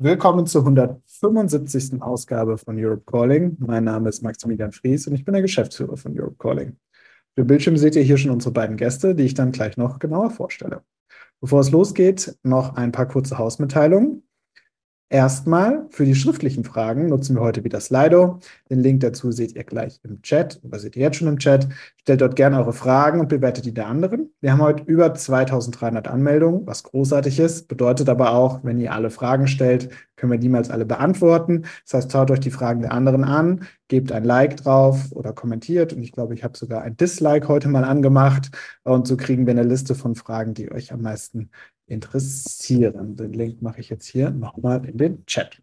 Willkommen zur 175. Ausgabe von Europe Calling. Mein Name ist Maximilian Fries und ich bin der Geschäftsführer von Europe Calling. Auf dem Bildschirm seht ihr hier schon unsere beiden Gäste, die ich dann gleich noch genauer vorstelle. Bevor es losgeht, noch ein paar kurze Hausmitteilungen. Erstmal für die schriftlichen Fragen nutzen wir heute wieder Slido. Den Link dazu seht ihr gleich im Chat oder seht ihr jetzt schon im Chat. Stellt dort gerne eure Fragen und bewertet die der anderen. Wir haben heute über 2300 Anmeldungen, was großartig ist. Bedeutet aber auch, wenn ihr alle Fragen stellt, können wir niemals alle beantworten. Das heißt, schaut euch die Fragen der anderen an, gebt ein Like drauf oder kommentiert. Und ich glaube, ich habe sogar ein Dislike heute mal angemacht. Und so kriegen wir eine Liste von Fragen, die euch am meisten interessieren. Den Link mache ich jetzt hier nochmal in den Chat.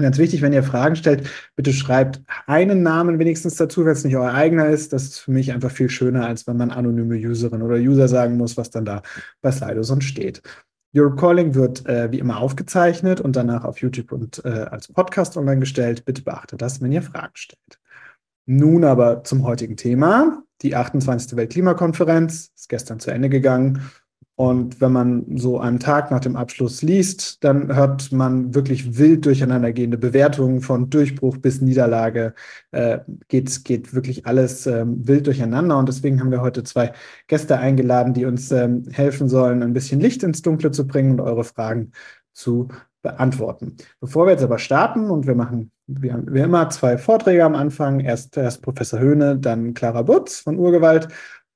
Ganz wichtig, wenn ihr Fragen stellt, bitte schreibt einen Namen wenigstens dazu, wenn es nicht euer eigener ist. Das ist für mich einfach viel schöner, als wenn man anonyme Userin oder User sagen muss, was dann da bei Slido sonst steht. Europe Calling wird äh, wie immer aufgezeichnet und danach auf YouTube und äh, als Podcast online gestellt. Bitte beachtet das, wenn ihr Fragen stellt. Nun aber zum heutigen Thema. Die 28. Weltklimakonferenz ist gestern zu Ende gegangen und wenn man so einen Tag nach dem Abschluss liest, dann hört man wirklich wild durcheinandergehende Bewertungen von Durchbruch bis Niederlage. Äh, geht, geht wirklich alles ähm, wild durcheinander. Und deswegen haben wir heute zwei Gäste eingeladen, die uns ähm, helfen sollen, ein bisschen Licht ins Dunkle zu bringen und eure Fragen zu beantworten. Bevor wir jetzt aber starten und wir machen wie, wie immer zwei Vorträge am Anfang, erst, erst Professor Höhne, dann Clara Butz von Urgewalt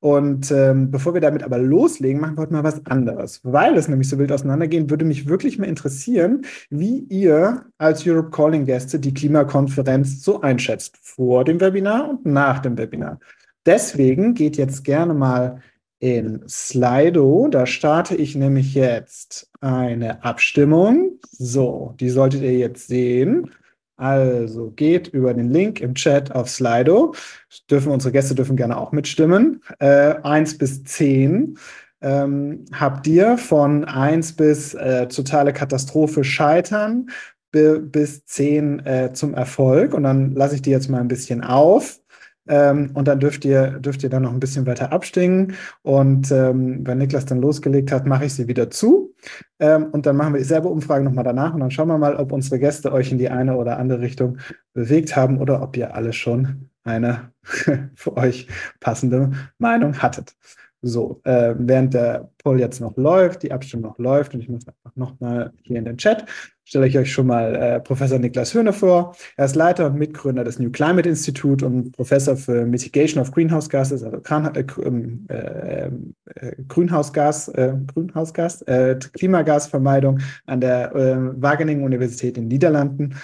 und ähm, bevor wir damit aber loslegen, machen wir heute mal was anderes. Weil es nämlich so wild auseinandergehen, würde mich wirklich mal interessieren, wie ihr als Europe Calling Gäste die Klimakonferenz so einschätzt. Vor dem Webinar und nach dem Webinar. Deswegen geht jetzt gerne mal in Slido. Da starte ich nämlich jetzt eine Abstimmung. So, die solltet ihr jetzt sehen. Also geht über den Link im Chat auf Slido. Dürfen unsere Gäste dürfen gerne auch mitstimmen. Äh, 1 bis 10. Ähm, habt ihr von 1 bis äh, totale Katastrophe scheitern bis 10 äh, zum Erfolg. Und dann lasse ich die jetzt mal ein bisschen auf. Ähm, und dann dürft ihr, dürft ihr dann noch ein bisschen weiter abstimmen. Und ähm, wenn Niklas dann losgelegt hat, mache ich sie wieder zu. Ähm, und dann machen wir dieselbe Umfrage nochmal danach. Und dann schauen wir mal, ob unsere Gäste euch in die eine oder andere Richtung bewegt haben oder ob ihr alle schon eine für euch passende Meinung hattet. So, äh, während der Poll jetzt noch läuft, die Abstimmung noch läuft, und ich muss einfach nochmal hier in den Chat, stelle ich euch schon mal äh, Professor Niklas Höhne vor. Er ist Leiter und Mitgründer des New Climate Institute und Professor für Mitigation of Greenhouse Gases, also äh, ähm, äh, äh, Grünhausgas, äh, Grünhausgas, Klimagasvermeidung an der Wageningen Universität in den Niederlanden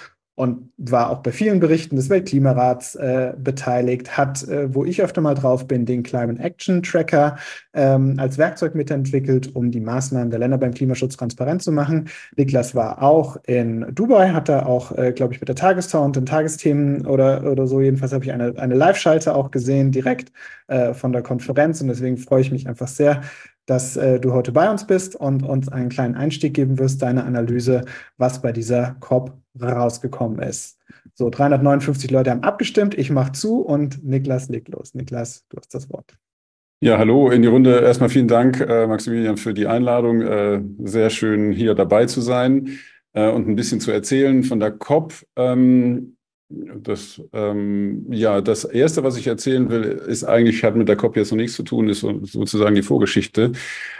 und war auch bei vielen Berichten des Weltklimarats äh, beteiligt, hat, äh, wo ich öfter mal drauf bin, den Climate Action Tracker ähm, als Werkzeug mitentwickelt, um die Maßnahmen der Länder beim Klimaschutz transparent zu machen. Niklas war auch in Dubai, hat da auch, äh, glaube ich, mit der Tagesschau und den Tagesthemen oder, oder so, jedenfalls habe ich eine, eine Live-Schalte auch gesehen, direkt äh, von der Konferenz und deswegen freue ich mich einfach sehr, dass äh, du heute bei uns bist und uns einen kleinen Einstieg geben wirst, deine Analyse, was bei dieser COP rausgekommen ist. So, 359 Leute haben abgestimmt, ich mache zu und Niklas legt los. Niklas, du hast das Wort. Ja, hallo in die Runde. Erstmal vielen Dank, äh, Maximilian, für die Einladung. Äh, sehr schön, hier dabei zu sein äh, und ein bisschen zu erzählen von der COP. Ähm, das, ähm, ja, das Erste, was ich erzählen will, ist eigentlich, hat mit der COP jetzt noch nichts zu tun, ist so, sozusagen die Vorgeschichte,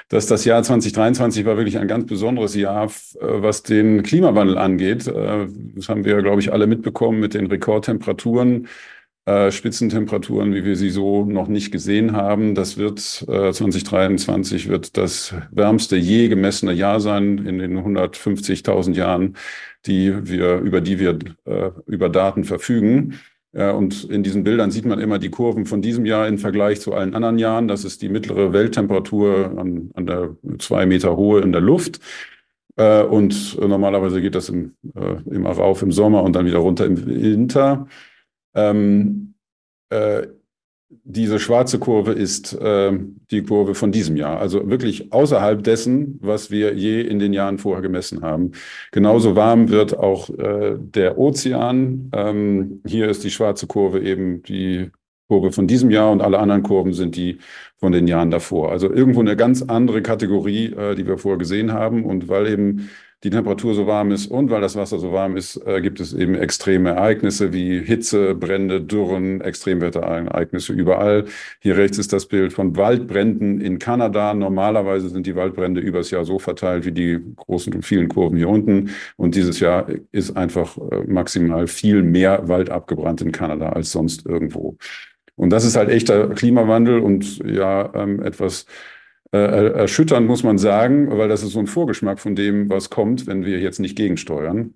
dass das Jahr 2023 war wirklich ein ganz besonderes Jahr, äh, was den Klimawandel angeht. Äh, das haben wir, glaube ich, alle mitbekommen mit den Rekordtemperaturen, äh, Spitzentemperaturen, wie wir sie so noch nicht gesehen haben. Das wird äh, 2023 wird das wärmste je gemessene Jahr sein in den 150.000 Jahren die wir, über die wir äh, über Daten verfügen. Äh, und in diesen Bildern sieht man immer die Kurven von diesem Jahr im Vergleich zu allen anderen Jahren. Das ist die mittlere Welttemperatur an, an der zwei Meter hohe in der Luft. Äh, und normalerweise geht das im, immer rauf im Sommer und dann wieder runter im Winter. Ähm, äh, diese schwarze Kurve ist äh, die Kurve von diesem Jahr, also wirklich außerhalb dessen, was wir je in den Jahren vorher gemessen haben. Genauso warm wird auch äh, der Ozean. Ähm, hier ist die schwarze Kurve eben die Kurve von diesem Jahr und alle anderen Kurven sind die von den Jahren davor. Also irgendwo eine ganz andere Kategorie, äh, die wir vorher gesehen haben. Und weil eben die Temperatur so warm ist und weil das Wasser so warm ist, äh, gibt es eben extreme Ereignisse wie Hitze, Brände, Dürren, Extremwetterereignisse überall. Hier rechts ist das Bild von Waldbränden in Kanada. Normalerweise sind die Waldbrände übers Jahr so verteilt wie die großen und vielen Kurven hier unten. Und dieses Jahr ist einfach äh, maximal viel mehr Wald abgebrannt in Kanada als sonst irgendwo. Und das ist halt echter Klimawandel und ja ähm, etwas äh, erschütternd, muss man sagen, weil das ist so ein Vorgeschmack von dem, was kommt, wenn wir jetzt nicht gegensteuern.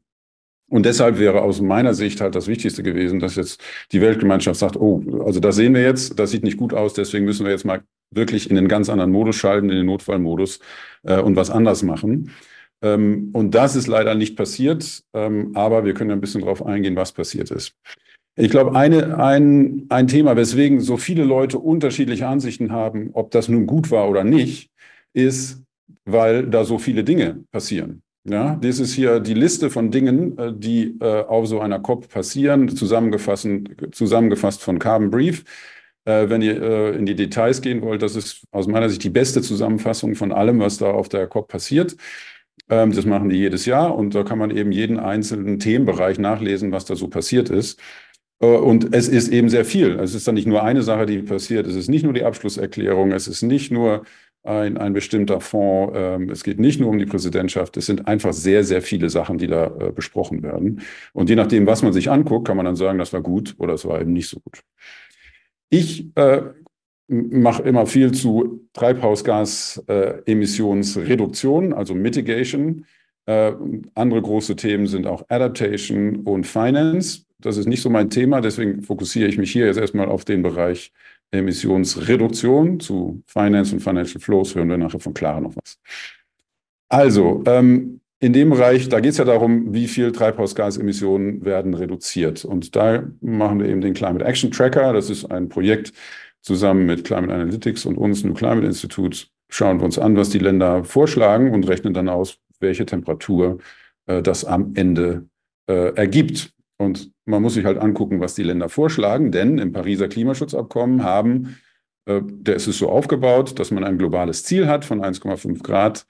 Und deshalb wäre aus meiner Sicht halt das Wichtigste gewesen, dass jetzt die Weltgemeinschaft sagt, oh, also das sehen wir jetzt, das sieht nicht gut aus, deswegen müssen wir jetzt mal wirklich in einen ganz anderen Modus schalten, in den Notfallmodus äh, und was anders machen. Ähm, und das ist leider nicht passiert, ähm, aber wir können ein bisschen darauf eingehen, was passiert ist. Ich glaube, eine, ein, ein Thema, weswegen so viele Leute unterschiedliche Ansichten haben, ob das nun gut war oder nicht, ist, weil da so viele Dinge passieren. Ja, das ist hier die Liste von Dingen, äh, die äh, auf so einer COP passieren, zusammengefasst, zusammengefasst von Carbon Brief. Äh, wenn ihr äh, in die Details gehen wollt, das ist aus meiner Sicht die beste Zusammenfassung von allem, was da auf der COP passiert. Ähm, das machen die jedes Jahr und da kann man eben jeden einzelnen Themenbereich nachlesen, was da so passiert ist. Äh, und es ist eben sehr viel. Es ist dann nicht nur eine Sache, die passiert. Es ist nicht nur die Abschlusserklärung. Es ist nicht nur ein, ein bestimmter Fonds. Ähm, es geht nicht nur um die Präsidentschaft. Es sind einfach sehr, sehr viele Sachen, die da äh, besprochen werden. Und je nachdem, was man sich anguckt, kann man dann sagen, das war gut oder es war eben nicht so gut. Ich äh, mache immer viel zu Treibhausgasemissionsreduktion, äh, also Mitigation. Äh, andere große Themen sind auch Adaptation und Finance. Das ist nicht so mein Thema, deswegen fokussiere ich mich hier jetzt erstmal auf den Bereich Emissionsreduktion. Zu Finance und Financial Flows hören wir nachher von Clara noch was. Also, ähm, in dem Bereich, da geht es ja darum, wie viel Treibhausgasemissionen werden reduziert. Und da machen wir eben den Climate Action Tracker. Das ist ein Projekt zusammen mit Climate Analytics und uns, New Climate Institute. Schauen wir uns an, was die Länder vorschlagen und rechnen dann aus, welche Temperatur äh, das am Ende äh, ergibt. Und man muss sich halt angucken, was die Länder vorschlagen, denn im Pariser Klimaschutzabkommen haben, äh, der ist es so aufgebaut, dass man ein globales Ziel hat von 1,5 Grad.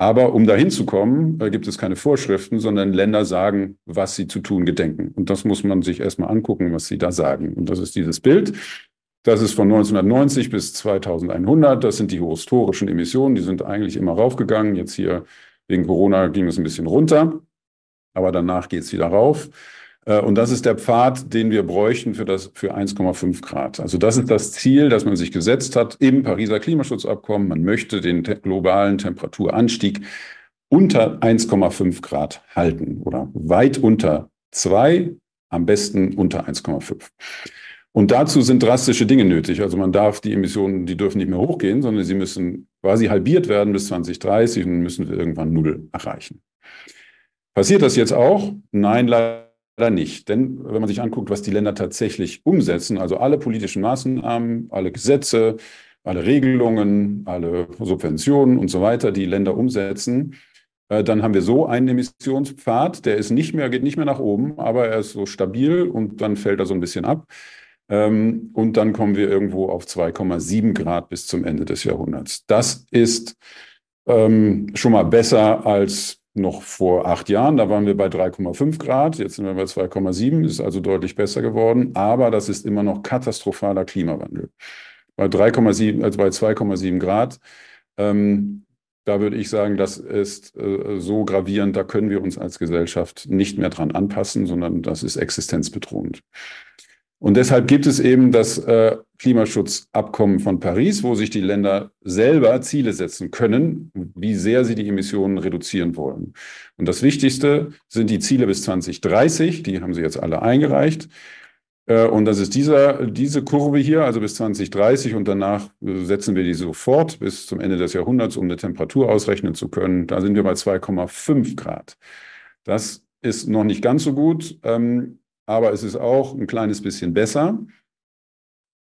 Aber um dahin zu kommen, äh, gibt es keine Vorschriften, sondern Länder sagen, was sie zu tun gedenken. Und das muss man sich erstmal angucken, was sie da sagen. Und das ist dieses Bild. Das ist von 1990 bis 2100. Das sind die historischen Emissionen. Die sind eigentlich immer raufgegangen. Jetzt hier wegen Corona ging es ein bisschen runter. Aber danach geht es wieder rauf. Äh, und das ist der Pfad, den wir bräuchten für, das, für 1,5 Grad. Also das ist das Ziel, das man sich gesetzt hat im Pariser Klimaschutzabkommen. Man möchte den te globalen Temperaturanstieg unter 1,5 Grad halten oder weit unter 2, am besten unter 1,5. Und dazu sind drastische Dinge nötig. Also man darf die Emissionen, die dürfen nicht mehr hochgehen, sondern sie müssen quasi halbiert werden bis 2030 und müssen wir irgendwann null erreichen. Passiert das jetzt auch? Nein, leider Leider nicht. Denn wenn man sich anguckt, was die Länder tatsächlich umsetzen, also alle politischen Maßnahmen, alle Gesetze, alle Regelungen, alle Subventionen und so weiter, die Länder umsetzen, äh, dann haben wir so einen Emissionspfad, der ist nicht mehr, geht nicht mehr nach oben, aber er ist so stabil und dann fällt er so ein bisschen ab. Ähm, und dann kommen wir irgendwo auf 2,7 Grad bis zum Ende des Jahrhunderts. Das ist ähm, schon mal besser als noch vor acht Jahren, da waren wir bei 3,5 Grad, jetzt sind wir bei 2,7, ist also deutlich besser geworden, aber das ist immer noch katastrophaler Klimawandel. Bei 3,7, also bei 2,7 Grad, ähm, da würde ich sagen, das ist äh, so gravierend, da können wir uns als Gesellschaft nicht mehr dran anpassen, sondern das ist existenzbedrohend. Und deshalb gibt es eben das äh, Klimaschutzabkommen von Paris, wo sich die Länder selber Ziele setzen können, wie sehr sie die Emissionen reduzieren wollen. Und das Wichtigste sind die Ziele bis 2030, die haben sie jetzt alle eingereicht. Äh, und das ist dieser, diese Kurve hier, also bis 2030 und danach äh, setzen wir die sofort bis zum Ende des Jahrhunderts, um eine Temperatur ausrechnen zu können. Da sind wir bei 2,5 Grad. Das ist noch nicht ganz so gut. Ähm, aber es ist auch ein kleines bisschen besser.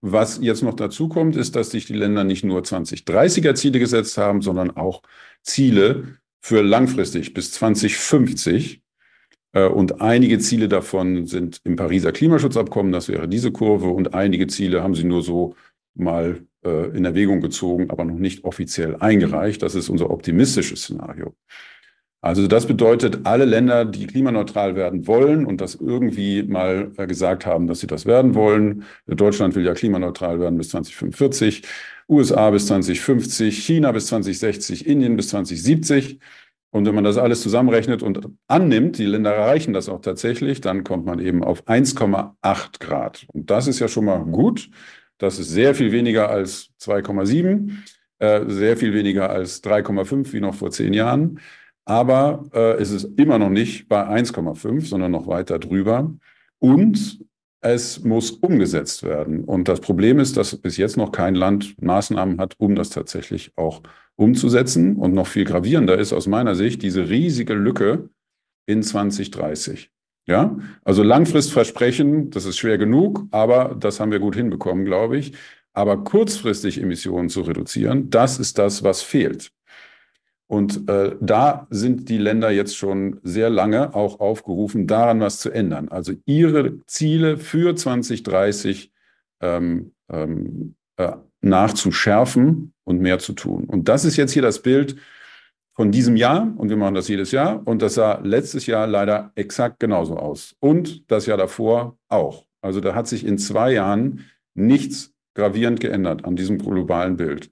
Was jetzt noch dazu kommt, ist, dass sich die Länder nicht nur 2030er Ziele gesetzt haben, sondern auch Ziele für langfristig bis 2050. Äh, und einige Ziele davon sind im Pariser Klimaschutzabkommen, das wäre diese Kurve, und einige Ziele haben sie nur so mal äh, in Erwägung gezogen, aber noch nicht offiziell eingereicht. Das ist unser optimistisches Szenario. Also das bedeutet, alle Länder, die klimaneutral werden wollen und das irgendwie mal gesagt haben, dass sie das werden wollen. Deutschland will ja klimaneutral werden bis 2045, USA bis 2050, China bis 2060, Indien bis 2070. Und wenn man das alles zusammenrechnet und annimmt, die Länder erreichen das auch tatsächlich, dann kommt man eben auf 1,8 Grad. Und das ist ja schon mal gut. Das ist sehr viel weniger als 2,7, äh, sehr viel weniger als 3,5 wie noch vor zehn Jahren. Aber äh, es ist immer noch nicht bei 1,5, sondern noch weiter drüber. Und es muss umgesetzt werden. Und das Problem ist, dass bis jetzt noch kein Land Maßnahmen hat, um das tatsächlich auch umzusetzen. Und noch viel gravierender ist aus meiner Sicht diese riesige Lücke in 2030. Ja, also Langfristversprechen, das ist schwer genug, aber das haben wir gut hinbekommen, glaube ich. Aber kurzfristig Emissionen zu reduzieren, das ist das, was fehlt. Und äh, da sind die Länder jetzt schon sehr lange auch aufgerufen, daran was zu ändern. Also ihre Ziele für 2030 ähm, ähm, äh, nachzuschärfen und mehr zu tun. Und das ist jetzt hier das Bild von diesem Jahr. Und wir machen das jedes Jahr. Und das sah letztes Jahr leider exakt genauso aus. Und das Jahr davor auch. Also da hat sich in zwei Jahren nichts gravierend geändert an diesem globalen Bild.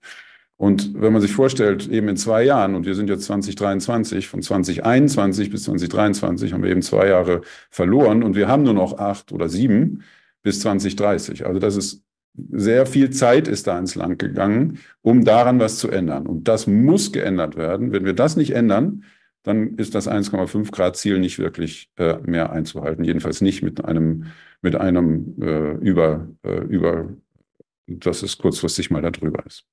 Und wenn man sich vorstellt, eben in zwei Jahren, und wir sind jetzt 2023, von 2021 bis 2023 haben wir eben zwei Jahre verloren und wir haben nur noch acht oder sieben bis 2030. Also das ist sehr viel Zeit ist da ins Land gegangen, um daran was zu ändern. Und das muss geändert werden. Wenn wir das nicht ändern, dann ist das 1,5 Grad Ziel nicht wirklich äh, mehr einzuhalten. Jedenfalls nicht mit einem, mit einem äh, über, äh, über, dass es kurzfristig mal darüber ist.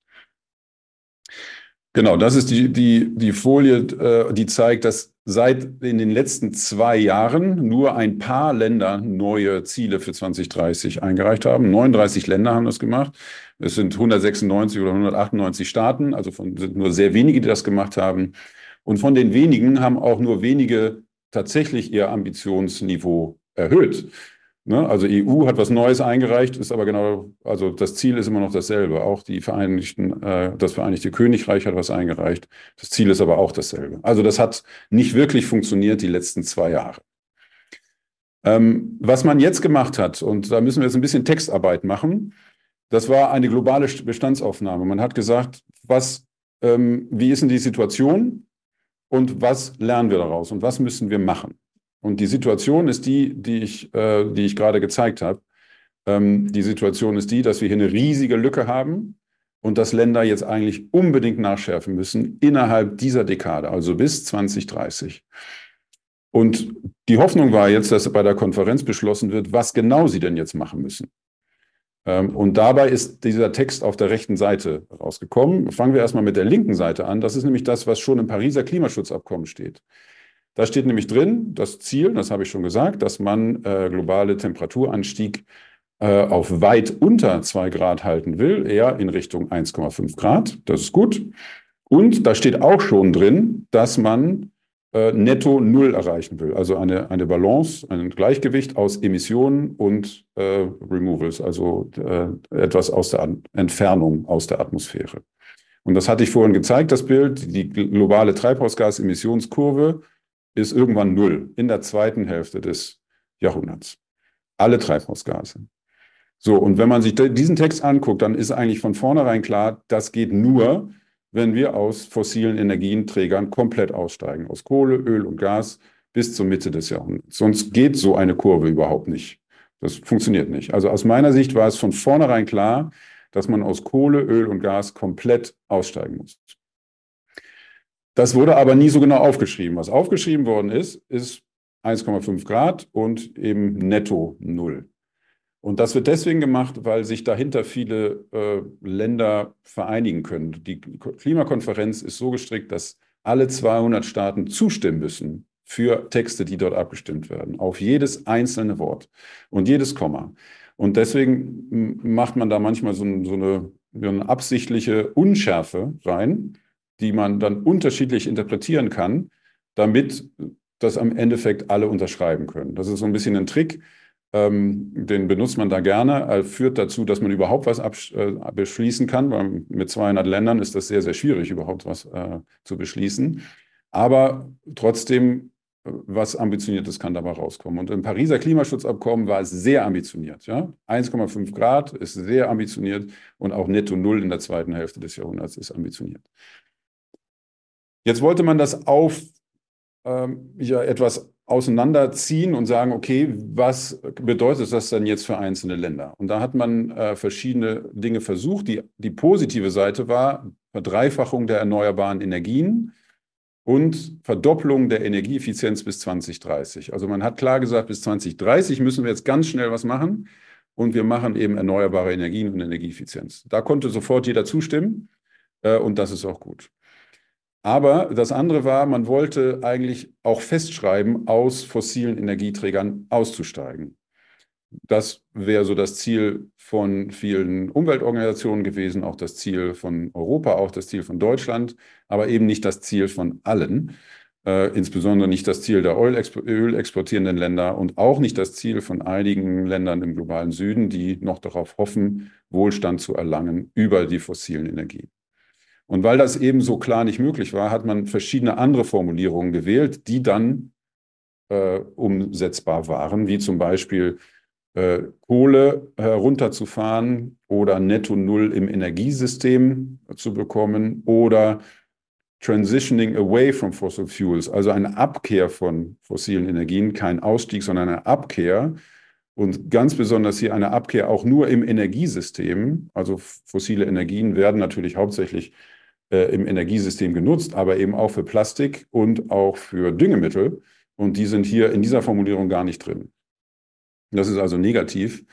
Genau, das ist die, die, die Folie, äh, die zeigt, dass seit in den letzten zwei Jahren nur ein paar Länder neue Ziele für 2030 eingereicht haben. 39 Länder haben das gemacht. Es sind 196 oder 198 Staaten, also von, sind nur sehr wenige, die das gemacht haben. Und von den wenigen haben auch nur wenige tatsächlich ihr Ambitionsniveau erhöht. Ne? Also EU hat was Neues eingereicht, ist aber genau, also das Ziel ist immer noch dasselbe. Auch die Vereinigten, äh, das Vereinigte Königreich hat was eingereicht. Das Ziel ist aber auch dasselbe. Also das hat nicht wirklich funktioniert die letzten zwei Jahre. Ähm, was man jetzt gemacht hat, und da müssen wir jetzt ein bisschen Textarbeit machen, das war eine globale Bestandsaufnahme. Man hat gesagt, was, ähm, wie ist denn die Situation und was lernen wir daraus und was müssen wir machen? Und die Situation ist die, die ich, äh, die ich gerade gezeigt habe. Ähm, die Situation ist die, dass wir hier eine riesige Lücke haben und dass Länder jetzt eigentlich unbedingt nachschärfen müssen innerhalb dieser Dekade, also bis 2030. Und die Hoffnung war jetzt, dass bei der Konferenz beschlossen wird, was genau sie denn jetzt machen müssen. Ähm, und dabei ist dieser Text auf der rechten Seite rausgekommen. Fangen wir erstmal mit der linken Seite an. Das ist nämlich das, was schon im Pariser Klimaschutzabkommen steht. Da steht nämlich drin, das Ziel, das habe ich schon gesagt, dass man äh, globale Temperaturanstieg äh, auf weit unter 2 Grad halten will, eher in Richtung 1,5 Grad. Das ist gut. Und da steht auch schon drin, dass man äh, netto Null erreichen will. Also eine, eine Balance, ein Gleichgewicht aus Emissionen und äh, Removals, also äh, etwas aus der Entfernung aus der Atmosphäre. Und das hatte ich vorhin gezeigt, das Bild, die globale Treibhausgasemissionskurve ist irgendwann null in der zweiten Hälfte des Jahrhunderts. Alle Treibhausgase. So, und wenn man sich diesen Text anguckt, dann ist eigentlich von vornherein klar, das geht nur, wenn wir aus fossilen Energienträgern komplett aussteigen, aus Kohle, Öl und Gas bis zur Mitte des Jahrhunderts. Sonst geht so eine Kurve überhaupt nicht. Das funktioniert nicht. Also aus meiner Sicht war es von vornherein klar, dass man aus Kohle, Öl und Gas komplett aussteigen muss. Das wurde aber nie so genau aufgeschrieben. Was aufgeschrieben worden ist, ist 1,5 Grad und eben netto null. Und das wird deswegen gemacht, weil sich dahinter viele äh, Länder vereinigen können. Die Klimakonferenz ist so gestrickt, dass alle 200 Staaten zustimmen müssen für Texte, die dort abgestimmt werden, auf jedes einzelne Wort und jedes Komma. Und deswegen macht man da manchmal so, so, eine, so eine absichtliche Unschärfe rein die man dann unterschiedlich interpretieren kann, damit das am Endeffekt alle unterschreiben können. Das ist so ein bisschen ein Trick, ähm, den benutzt man da gerne, er führt dazu, dass man überhaupt was äh, beschließen kann, weil mit 200 Ländern ist das sehr, sehr schwierig, überhaupt was äh, zu beschließen. Aber trotzdem, was Ambitioniertes kann dabei rauskommen. Und im Pariser Klimaschutzabkommen war es sehr ambitioniert. Ja? 1,5 Grad ist sehr ambitioniert und auch netto Null in der zweiten Hälfte des Jahrhunderts ist ambitioniert. Jetzt wollte man das auf ähm, ja, etwas auseinanderziehen und sagen, okay, was bedeutet das denn jetzt für einzelne Länder? Und da hat man äh, verschiedene Dinge versucht. Die, die positive Seite war Verdreifachung der erneuerbaren Energien und Verdopplung der Energieeffizienz bis 2030. Also man hat klar gesagt, bis 2030 müssen wir jetzt ganz schnell was machen und wir machen eben erneuerbare Energien und Energieeffizienz. Da konnte sofort jeder zustimmen äh, und das ist auch gut. Aber das andere war, man wollte eigentlich auch festschreiben, aus fossilen Energieträgern auszusteigen. Das wäre so das Ziel von vielen Umweltorganisationen gewesen, auch das Ziel von Europa, auch das Ziel von Deutschland, aber eben nicht das Ziel von allen, äh, insbesondere nicht das Ziel der Öl exportierenden Länder und auch nicht das Ziel von einigen Ländern im globalen Süden, die noch darauf hoffen, Wohlstand zu erlangen über die fossilen Energien. Und weil das eben so klar nicht möglich war, hat man verschiedene andere Formulierungen gewählt, die dann äh, umsetzbar waren, wie zum Beispiel äh, Kohle herunterzufahren oder netto Null im Energiesystem zu bekommen oder Transitioning away from fossil fuels, also eine Abkehr von fossilen Energien, kein Ausstieg, sondern eine Abkehr. Und ganz besonders hier eine Abkehr auch nur im Energiesystem. Also fossile Energien werden natürlich hauptsächlich äh, im Energiesystem genutzt, aber eben auch für Plastik und auch für Düngemittel. Und die sind hier in dieser Formulierung gar nicht drin. Das ist also negativ.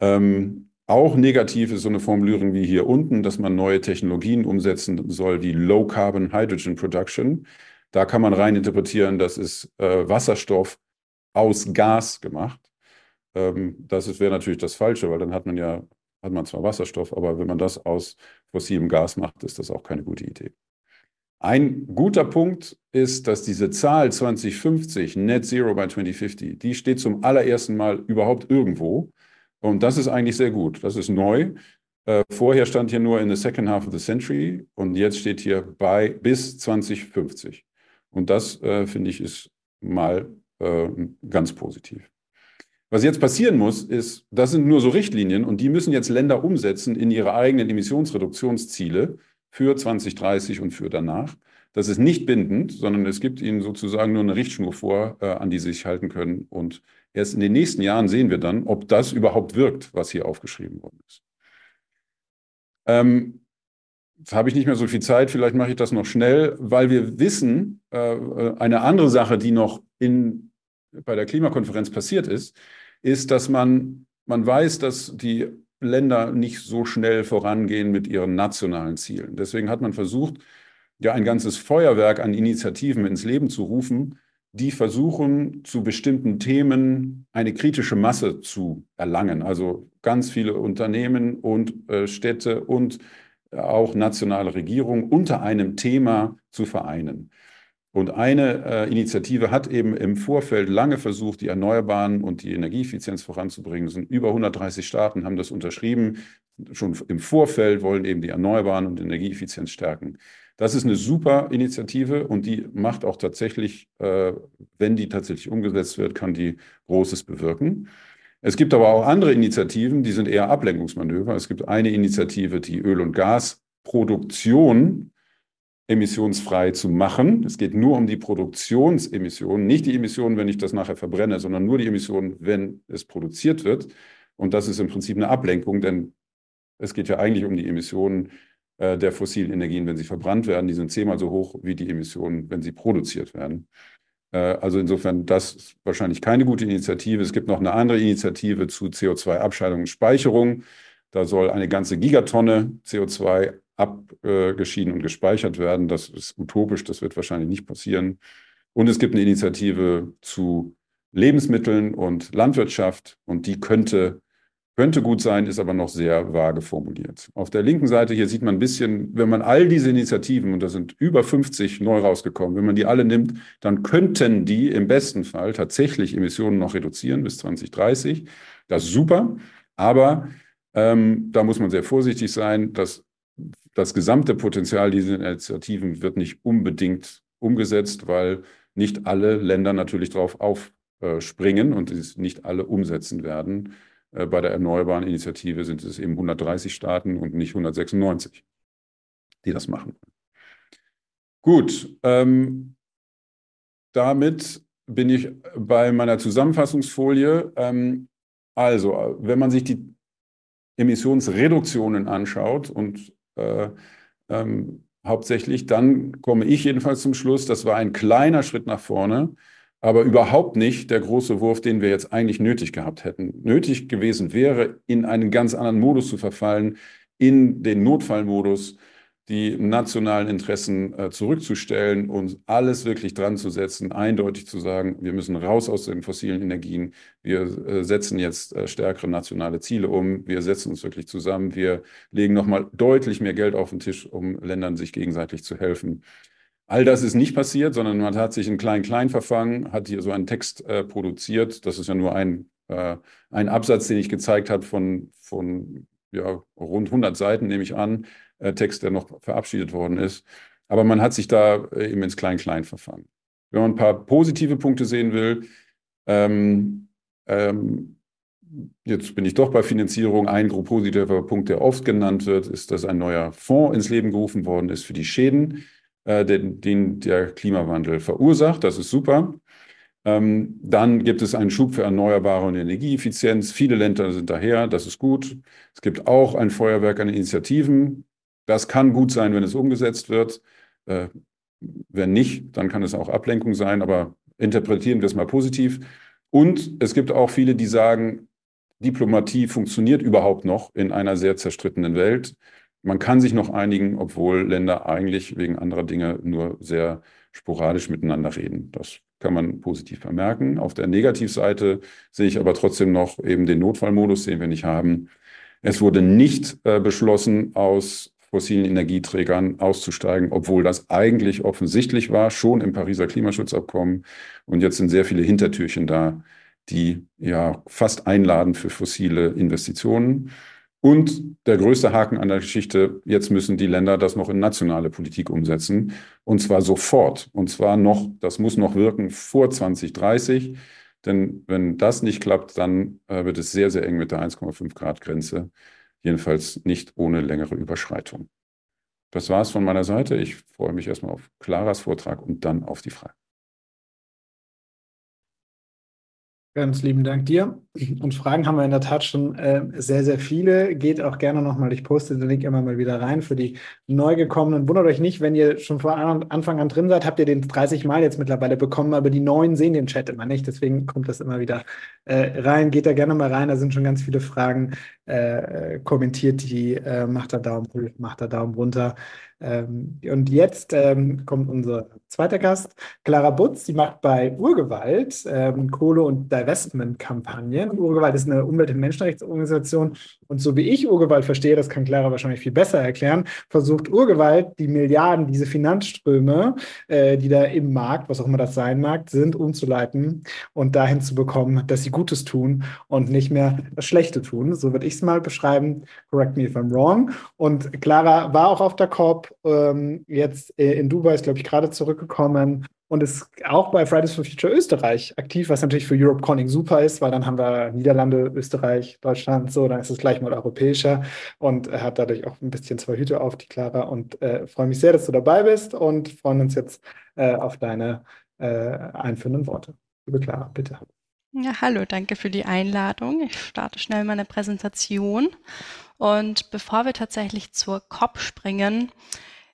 Ähm, auch negativ ist so eine Formulierung wie hier unten, dass man neue Technologien umsetzen soll, wie Low Carbon Hydrogen Production. Da kann man rein interpretieren, das ist äh, Wasserstoff aus Gas gemacht. Ähm, das wäre natürlich das Falsche, weil dann hat man ja hat man zwar Wasserstoff, aber wenn man das aus fossilem Gas macht, ist das auch keine gute Idee. Ein guter Punkt ist, dass diese Zahl 2050, Net Zero by 2050, die steht zum allerersten Mal überhaupt irgendwo. Und das ist eigentlich sehr gut. Das ist neu. Äh, vorher stand hier nur in the second half of the century und jetzt steht hier bei bis 2050. Und das, äh, finde ich, ist mal äh, ganz positiv. Was jetzt passieren muss, ist, das sind nur so Richtlinien und die müssen jetzt Länder umsetzen in ihre eigenen Emissionsreduktionsziele für 2030 und für danach. Das ist nicht bindend, sondern es gibt ihnen sozusagen nur eine Richtschnur vor, äh, an die sie sich halten können. Und erst in den nächsten Jahren sehen wir dann, ob das überhaupt wirkt, was hier aufgeschrieben worden ist. Ähm, Jetzt habe ich nicht mehr so viel Zeit, vielleicht mache ich das noch schnell, weil wir wissen, äh, äh eine andere Sache, die noch in, bei der Klimakonferenz passiert ist, ist, dass man, man weiß, dass die Länder nicht so schnell vorangehen mit ihren nationalen Zielen. Deswegen hat man versucht, ja ein ganzes Feuerwerk an Initiativen ins Leben zu rufen, die versuchen, zu bestimmten Themen eine kritische Masse zu erlangen. Also ganz viele Unternehmen und äh, Städte und auch nationale Regierungen unter einem Thema zu vereinen. Und eine äh, Initiative hat eben im Vorfeld lange versucht, die Erneuerbaren und die Energieeffizienz voranzubringen. Es sind über 130 Staaten, haben das unterschrieben. Schon im Vorfeld wollen eben die Erneuerbaren und Energieeffizienz stärken. Das ist eine super Initiative und die macht auch tatsächlich, äh, wenn die tatsächlich umgesetzt wird, kann die Großes bewirken. Es gibt aber auch andere Initiativen, die sind eher Ablenkungsmanöver. Es gibt eine Initiative, die Öl- und Gasproduktion emissionsfrei zu machen. Es geht nur um die Produktionsemissionen, nicht die Emissionen, wenn ich das nachher verbrenne, sondern nur die Emissionen, wenn es produziert wird. Und das ist im Prinzip eine Ablenkung, denn es geht ja eigentlich um die Emissionen äh, der fossilen Energien, wenn sie verbrannt werden. Die sind zehnmal so hoch wie die Emissionen, wenn sie produziert werden. Äh, also insofern, das ist wahrscheinlich keine gute Initiative. Es gibt noch eine andere Initiative zu CO2-Abscheidung und Speicherung. Da soll eine ganze Gigatonne CO2 abgeschieden und gespeichert werden. Das ist utopisch, das wird wahrscheinlich nicht passieren. Und es gibt eine Initiative zu Lebensmitteln und Landwirtschaft und die könnte, könnte gut sein, ist aber noch sehr vage formuliert. Auf der linken Seite hier sieht man ein bisschen, wenn man all diese Initiativen, und da sind über 50 neu rausgekommen, wenn man die alle nimmt, dann könnten die im besten Fall tatsächlich Emissionen noch reduzieren bis 2030. Das ist super, aber ähm, da muss man sehr vorsichtig sein. Das das gesamte Potenzial dieser Initiativen wird nicht unbedingt umgesetzt, weil nicht alle Länder natürlich darauf aufspringen und es nicht alle umsetzen werden. Äh, bei der Erneuerbaren Initiative sind es eben 130 Staaten und nicht 196, die das machen. Gut, ähm, damit bin ich bei meiner Zusammenfassungsfolie. Ähm, also, wenn man sich die Emissionsreduktionen anschaut und äh, ähm, hauptsächlich, dann komme ich jedenfalls zum Schluss, das war ein kleiner Schritt nach vorne, aber überhaupt nicht der große Wurf, den wir jetzt eigentlich nötig gehabt hätten. Nötig gewesen wäre, in einen ganz anderen Modus zu verfallen, in den Notfallmodus, die nationalen Interessen äh, zurückzustellen und alles wirklich dran zu setzen, eindeutig zu sagen, wir müssen raus aus den fossilen Energien, wir äh, setzen jetzt äh, stärkere nationale Ziele um, wir setzen uns wirklich zusammen, wir legen nochmal deutlich mehr Geld auf den Tisch, um Ländern sich gegenseitig zu helfen. All das ist nicht passiert, sondern man hat sich in Klein-Klein verfangen, hat hier so einen Text äh, produziert. Das ist ja nur ein, äh, ein Absatz, den ich gezeigt habe von, von ja, rund 100 Seiten, nehme ich an, äh, Text, der noch verabschiedet worden ist. Aber man hat sich da äh, eben ins Klein-Klein verfangen. Wenn man ein paar positive Punkte sehen will, ähm, ähm, jetzt bin ich doch bei Finanzierung. Ein positiver Punkt, der oft genannt wird, ist, dass ein neuer Fonds ins Leben gerufen worden ist für die Schäden, äh, den, den, der Klimawandel verursacht. Das ist super. Ähm, dann gibt es einen Schub für Erneuerbare und Energieeffizienz. Viele Länder sind daher, das ist gut. Es gibt auch ein Feuerwerk an Initiativen. Das kann gut sein, wenn es umgesetzt wird. Äh, wenn nicht, dann kann es auch Ablenkung sein, aber interpretieren wir es mal positiv. Und es gibt auch viele, die sagen, Diplomatie funktioniert überhaupt noch in einer sehr zerstrittenen Welt. Man kann sich noch einigen, obwohl Länder eigentlich wegen anderer Dinge nur sehr sporadisch miteinander reden. Das kann man positiv vermerken. Auf der Negativseite sehe ich aber trotzdem noch eben den Notfallmodus, den wir nicht haben. Es wurde nicht äh, beschlossen, aus fossilen Energieträgern auszusteigen, obwohl das eigentlich offensichtlich war, schon im Pariser Klimaschutzabkommen. Und jetzt sind sehr viele Hintertürchen da, die ja fast einladen für fossile Investitionen. Und der größte Haken an der Geschichte, jetzt müssen die Länder das noch in nationale Politik umsetzen. Und zwar sofort. Und zwar noch, das muss noch wirken vor 2030. Denn wenn das nicht klappt, dann äh, wird es sehr, sehr eng mit der 1,5 Grad Grenze jedenfalls nicht ohne längere Überschreitung. Das war es von meiner Seite. Ich freue mich erstmal auf Claras Vortrag und dann auf die Frage. Ganz lieben Dank dir. Und Fragen haben wir in der Tat schon äh, sehr, sehr viele. Geht auch gerne nochmal, ich poste den Link immer mal wieder rein für die Neugekommenen. Wundert euch nicht, wenn ihr schon von Anfang an drin seid, habt ihr den 30 Mal jetzt mittlerweile bekommen, aber die Neuen sehen den Chat immer nicht. Deswegen kommt das immer wieder äh, rein. Geht da gerne mal rein, da sind schon ganz viele Fragen. Äh, kommentiert die, äh, macht da Daumen hoch, macht da Daumen runter. Ähm, und jetzt ähm, kommt unser zweiter Gast, Clara Butz. Die macht bei Urgewalt ähm, Kohle- und Divestment-Kampagnen. Urgewalt ist eine Umwelt- und Menschenrechtsorganisation. Und so wie ich Urgewalt verstehe, das kann Clara wahrscheinlich viel besser erklären, versucht Urgewalt die Milliarden, diese Finanzströme, äh, die da im Markt, was auch immer das sein mag, sind, umzuleiten und dahin zu bekommen, dass sie Gutes tun und nicht mehr das Schlechte tun. So würde ich es mal beschreiben. Correct me if I'm wrong. Und Clara war auch auf der COP ähm, jetzt äh, in Dubai, ist, glaube ich, gerade zurückgekommen und ist auch bei Fridays for Future Österreich aktiv, was natürlich für Europe Conning super ist, weil dann haben wir Niederlande, Österreich, Deutschland, so, dann ist es gleich mal europäischer und hat dadurch auch ein bisschen zwei Hüte auf, die Clara. Und äh, freue mich sehr, dass du dabei bist und freuen uns jetzt äh, auf deine äh, einführenden Worte. Liebe Clara, bitte. Ja, hallo, danke für die Einladung. Ich starte schnell meine Präsentation. Und bevor wir tatsächlich zur COP springen,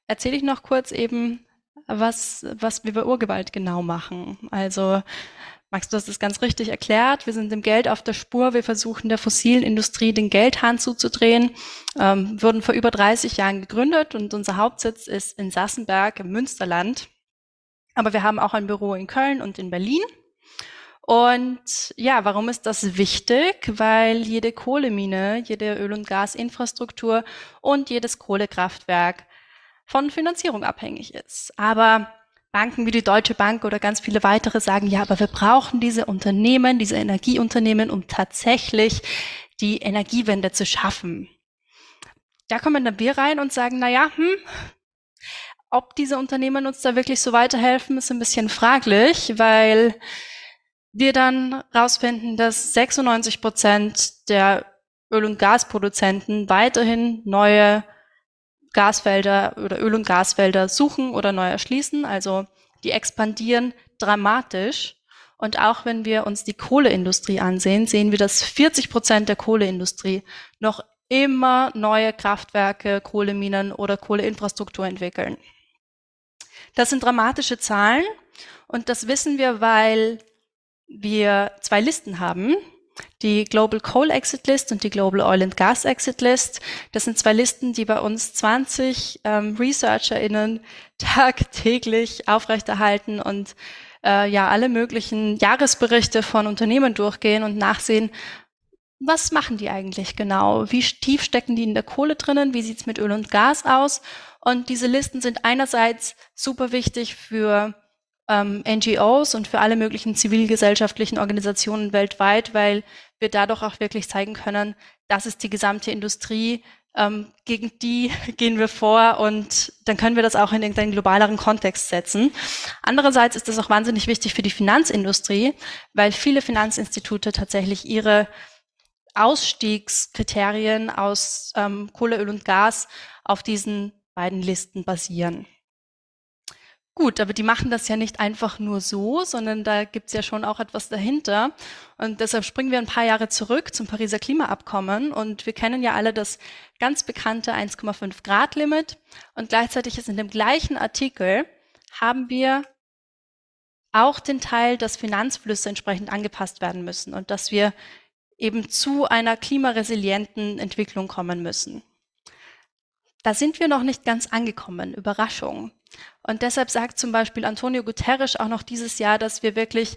erzähle ich noch kurz eben, was, was wir bei Urgewalt genau machen. Also, Max, du hast es ganz richtig erklärt. Wir sind dem Geld auf der Spur. Wir versuchen der fossilen Industrie den Geldhahn zuzudrehen. Ähm, wurden vor über 30 Jahren gegründet und unser Hauptsitz ist in Sassenberg im Münsterland. Aber wir haben auch ein Büro in Köln und in Berlin. Und ja, warum ist das wichtig? Weil jede Kohlemine, jede Öl- und Gasinfrastruktur und jedes Kohlekraftwerk von Finanzierung abhängig ist. Aber Banken wie die Deutsche Bank oder ganz viele weitere sagen, ja, aber wir brauchen diese Unternehmen, diese Energieunternehmen, um tatsächlich die Energiewende zu schaffen. Da kommen dann wir rein und sagen, na ja, hm, ob diese Unternehmen uns da wirklich so weiterhelfen, ist ein bisschen fraglich, weil wir dann rausfinden, dass 96 Prozent der Öl- und Gasproduzenten weiterhin neue Gasfelder oder Öl- und Gasfelder suchen oder neu erschließen. Also die expandieren dramatisch. Und auch wenn wir uns die Kohleindustrie ansehen, sehen wir, dass 40 Prozent der Kohleindustrie noch immer neue Kraftwerke, Kohleminen oder Kohleinfrastruktur entwickeln. Das sind dramatische Zahlen und das wissen wir, weil wir zwei Listen haben. Die Global Coal Exit List und die Global Oil and Gas Exit List. Das sind zwei Listen, die bei uns 20 ähm, ResearcherInnen tagtäglich aufrechterhalten und äh, ja alle möglichen Jahresberichte von Unternehmen durchgehen und nachsehen, was machen die eigentlich genau? Wie tief stecken die in der Kohle drinnen? Wie sieht's mit Öl und Gas aus? Und diese Listen sind einerseits super wichtig für ähm, NGOs und für alle möglichen zivilgesellschaftlichen Organisationen weltweit, weil wir dadurch auch wirklich zeigen können, das ist die gesamte Industrie, ähm, gegen die gehen wir vor und dann können wir das auch in irgendeinen globaleren Kontext setzen. Andererseits ist das auch wahnsinnig wichtig für die Finanzindustrie, weil viele Finanzinstitute tatsächlich ihre Ausstiegskriterien aus ähm, Kohle, Öl und Gas auf diesen beiden Listen basieren. Gut, aber die machen das ja nicht einfach nur so, sondern da gibt's ja schon auch etwas dahinter. Und deshalb springen wir ein paar Jahre zurück zum Pariser Klimaabkommen. Und wir kennen ja alle das ganz bekannte 1,5 Grad Limit. Und gleichzeitig ist in dem gleichen Artikel haben wir auch den Teil, dass Finanzflüsse entsprechend angepasst werden müssen und dass wir eben zu einer klimaresilienten Entwicklung kommen müssen. Da sind wir noch nicht ganz angekommen. Überraschung. Und deshalb sagt zum Beispiel Antonio Guterres auch noch dieses Jahr, dass wir wirklich,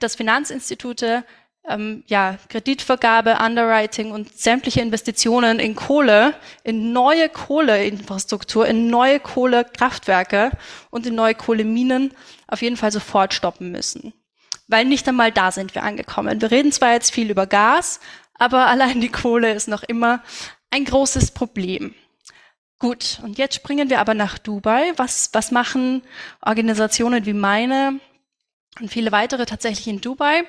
dass Finanzinstitute ähm, ja, Kreditvergabe, Underwriting und sämtliche Investitionen in Kohle, in neue Kohleinfrastruktur, in neue Kohlekraftwerke und in neue Kohleminen auf jeden Fall sofort stoppen müssen. Weil nicht einmal da sind wir angekommen. Wir reden zwar jetzt viel über Gas, aber allein die Kohle ist noch immer ein großes Problem. Gut, und jetzt springen wir aber nach Dubai. Was, was machen Organisationen wie meine und viele weitere tatsächlich in Dubai?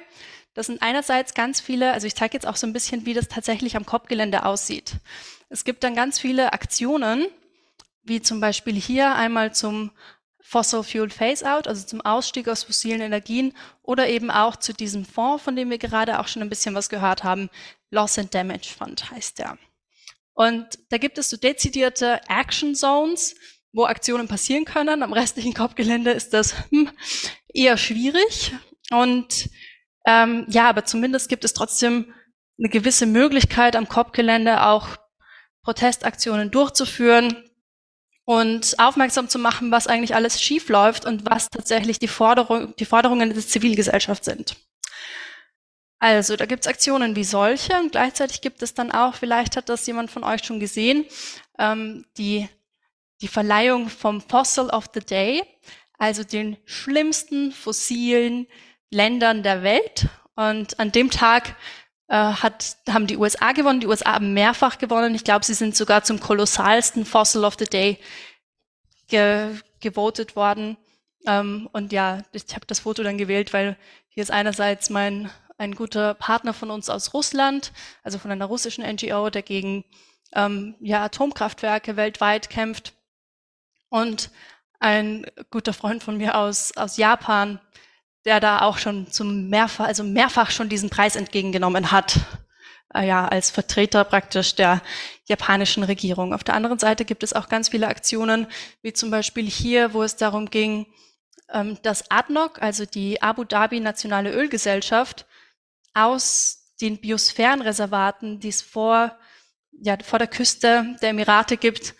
Das sind einerseits ganz viele, also ich zeige jetzt auch so ein bisschen, wie das tatsächlich am COP-Gelände aussieht. Es gibt dann ganz viele Aktionen, wie zum Beispiel hier einmal zum Fossil Fuel Phase-Out, also zum Ausstieg aus fossilen Energien oder eben auch zu diesem Fonds, von dem wir gerade auch schon ein bisschen was gehört haben. Loss and Damage Fund heißt der. Und da gibt es so dezidierte Action Zones, wo Aktionen passieren können. Am restlichen Kopfgelände ist das hm, eher schwierig. Und ähm, ja, aber zumindest gibt es trotzdem eine gewisse Möglichkeit am Kopfgelände auch Protestaktionen durchzuführen und aufmerksam zu machen, was eigentlich alles schief läuft und was tatsächlich die, Forderung, die Forderungen der Zivilgesellschaft sind. Also, da gibt es Aktionen wie solche und gleichzeitig gibt es dann auch, vielleicht hat das jemand von euch schon gesehen, ähm, die, die Verleihung vom Fossil of the Day, also den schlimmsten fossilen Ländern der Welt. Und an dem Tag äh, hat, haben die USA gewonnen. Die USA haben mehrfach gewonnen. Ich glaube, sie sind sogar zum kolossalsten Fossil of the Day ge gewotet worden. Ähm, und ja, ich habe das Foto dann gewählt, weil hier ist einerseits mein ein guter Partner von uns aus Russland, also von einer russischen NGO, der gegen ähm, ja, Atomkraftwerke weltweit kämpft. Und ein guter Freund von mir aus, aus Japan, der da auch schon zum mehrfach, also mehrfach schon diesen Preis entgegengenommen hat. Äh, ja, als Vertreter praktisch der japanischen Regierung. Auf der anderen Seite gibt es auch ganz viele Aktionen, wie zum Beispiel hier, wo es darum ging, ähm, dass ADNOC, also die Abu Dhabi Nationale Ölgesellschaft, aus den Biosphärenreservaten, die es vor, ja, vor der Küste der Emirate gibt,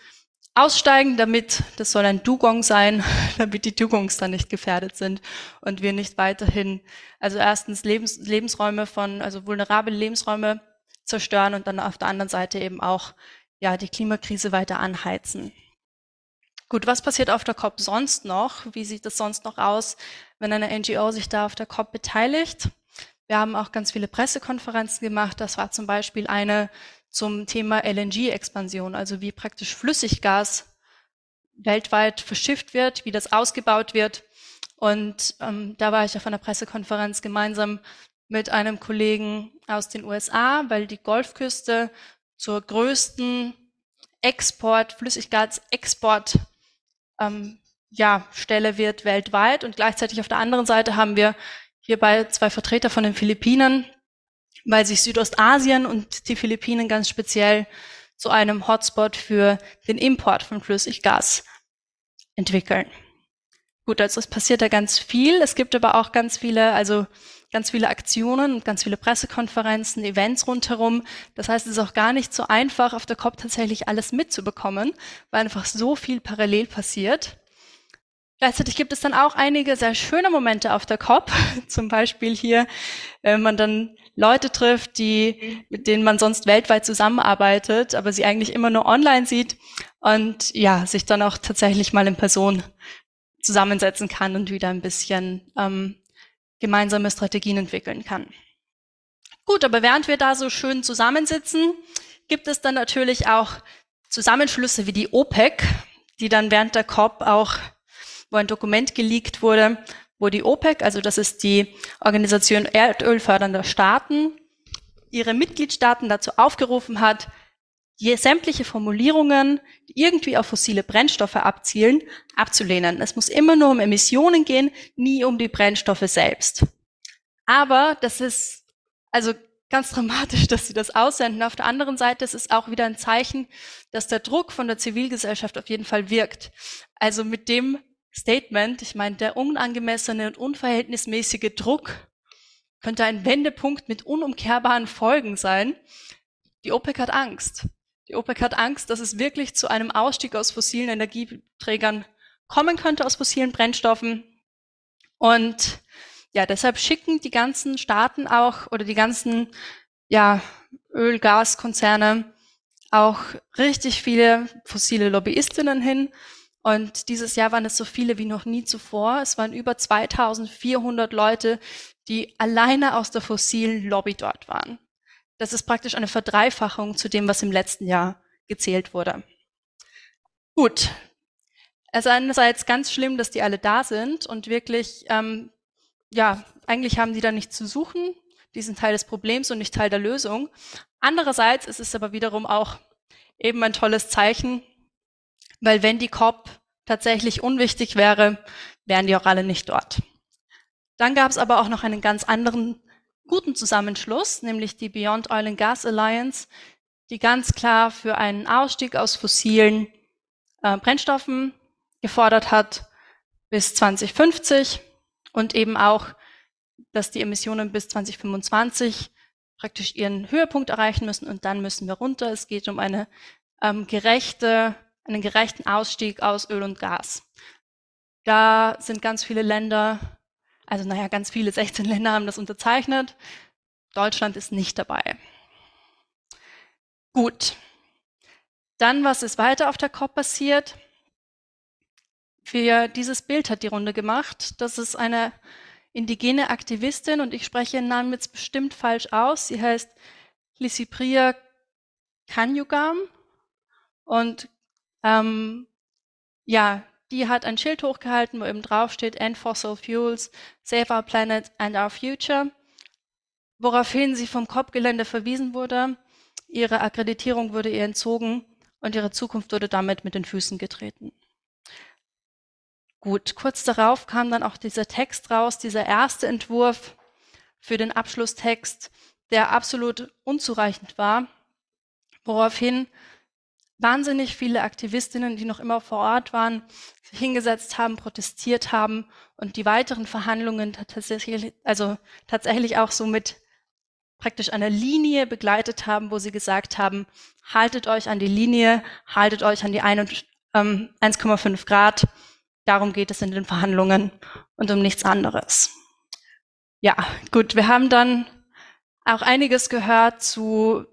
aussteigen, damit, das soll ein Dugong sein, damit die Dugongs dann nicht gefährdet sind und wir nicht weiterhin, also erstens Lebens, Lebensräume von, also vulnerable Lebensräume zerstören und dann auf der anderen Seite eben auch, ja, die Klimakrise weiter anheizen. Gut, was passiert auf der COP sonst noch? Wie sieht es sonst noch aus, wenn eine NGO sich da auf der COP beteiligt? Wir haben auch ganz viele Pressekonferenzen gemacht. Das war zum Beispiel eine zum Thema LNG-Expansion, also wie praktisch Flüssiggas weltweit verschifft wird, wie das ausgebaut wird. Und ähm, da war ich auf einer Pressekonferenz gemeinsam mit einem Kollegen aus den USA, weil die Golfküste zur größten Export, Flüssiggasexport ähm, ja, Stelle wird weltweit. Und gleichzeitig auf der anderen Seite haben wir hierbei zwei Vertreter von den Philippinen, weil sich Südostasien und die Philippinen ganz speziell zu einem Hotspot für den Import von Flüssiggas entwickeln. Gut, also es passiert da ganz viel. Es gibt aber auch ganz viele, also ganz viele Aktionen und ganz viele Pressekonferenzen, Events rundherum. Das heißt, es ist auch gar nicht so einfach, auf der COP tatsächlich alles mitzubekommen, weil einfach so viel parallel passiert. Gleichzeitig gibt es dann auch einige sehr schöne Momente auf der COP. Zum Beispiel hier, wenn man dann Leute trifft, die, mit denen man sonst weltweit zusammenarbeitet, aber sie eigentlich immer nur online sieht und ja, sich dann auch tatsächlich mal in Person zusammensetzen kann und wieder ein bisschen ähm, gemeinsame Strategien entwickeln kann. Gut, aber während wir da so schön zusammensitzen, gibt es dann natürlich auch Zusammenschlüsse wie die OPEC, die dann während der COP auch, wo ein Dokument geleakt wurde, wo die OPEC, also das ist die Organisation erdölfördernder Staaten, ihre Mitgliedstaaten dazu aufgerufen hat, je sämtliche Formulierungen, die irgendwie auf fossile Brennstoffe abzielen, abzulehnen. Es muss immer nur um Emissionen gehen, nie um die Brennstoffe selbst. Aber das ist also ganz dramatisch, dass sie das aussenden. Auf der anderen Seite ist es auch wieder ein Zeichen, dass der Druck von der Zivilgesellschaft auf jeden Fall wirkt. Also mit dem Statement, ich meine, der unangemessene und unverhältnismäßige Druck könnte ein Wendepunkt mit unumkehrbaren Folgen sein. Die OPEC hat Angst. Die OPEC hat Angst, dass es wirklich zu einem Ausstieg aus fossilen Energieträgern kommen könnte, aus fossilen Brennstoffen. Und ja, deshalb schicken die ganzen Staaten auch oder die ganzen ja, Öl-, Gaskonzerne auch richtig viele fossile Lobbyistinnen hin, und dieses Jahr waren es so viele wie noch nie zuvor. Es waren über 2400 Leute, die alleine aus der fossilen Lobby dort waren. Das ist praktisch eine Verdreifachung zu dem, was im letzten Jahr gezählt wurde. Gut. Es ist einerseits ganz schlimm, dass die alle da sind und wirklich, ähm, ja, eigentlich haben die da nichts zu suchen. Die sind Teil des Problems und nicht Teil der Lösung. Andererseits ist es aber wiederum auch eben ein tolles Zeichen, weil wenn die COP tatsächlich unwichtig wäre, wären die auch alle nicht dort. Dann gab es aber auch noch einen ganz anderen guten Zusammenschluss, nämlich die Beyond Oil and Gas Alliance, die ganz klar für einen Ausstieg aus fossilen äh, Brennstoffen gefordert hat bis 2050 und eben auch, dass die Emissionen bis 2025 praktisch ihren Höhepunkt erreichen müssen und dann müssen wir runter. Es geht um eine ähm, gerechte einen gerechten Ausstieg aus Öl und Gas. Da sind ganz viele Länder, also naja, ganz viele, 16 Länder haben das unterzeichnet. Deutschland ist nicht dabei. Gut. Dann, was ist weiter auf der COP passiert? Für dieses Bild hat die Runde gemacht. Das ist eine indigene Aktivistin und ich spreche ihren Namen jetzt bestimmt falsch aus. Sie heißt Lissipria Kanyugam und ähm, ja, die hat ein Schild hochgehalten, wo eben drauf steht, End Fossil Fuels, Save Our Planet and Our Future, woraufhin sie vom COP-Gelände verwiesen wurde. Ihre Akkreditierung wurde ihr entzogen und ihre Zukunft wurde damit mit den Füßen getreten. Gut, kurz darauf kam dann auch dieser Text raus, dieser erste Entwurf für den Abschlusstext, der absolut unzureichend war, woraufhin wahnsinnig viele Aktivistinnen, die noch immer vor Ort waren, sich hingesetzt haben, protestiert haben und die weiteren Verhandlungen tatsächlich, also tatsächlich auch so mit praktisch einer Linie begleitet haben, wo sie gesagt haben, haltet euch an die Linie, haltet euch an die 1,5 ähm, Grad. Darum geht es in den Verhandlungen und um nichts anderes. Ja, gut, wir haben dann auch einiges gehört zu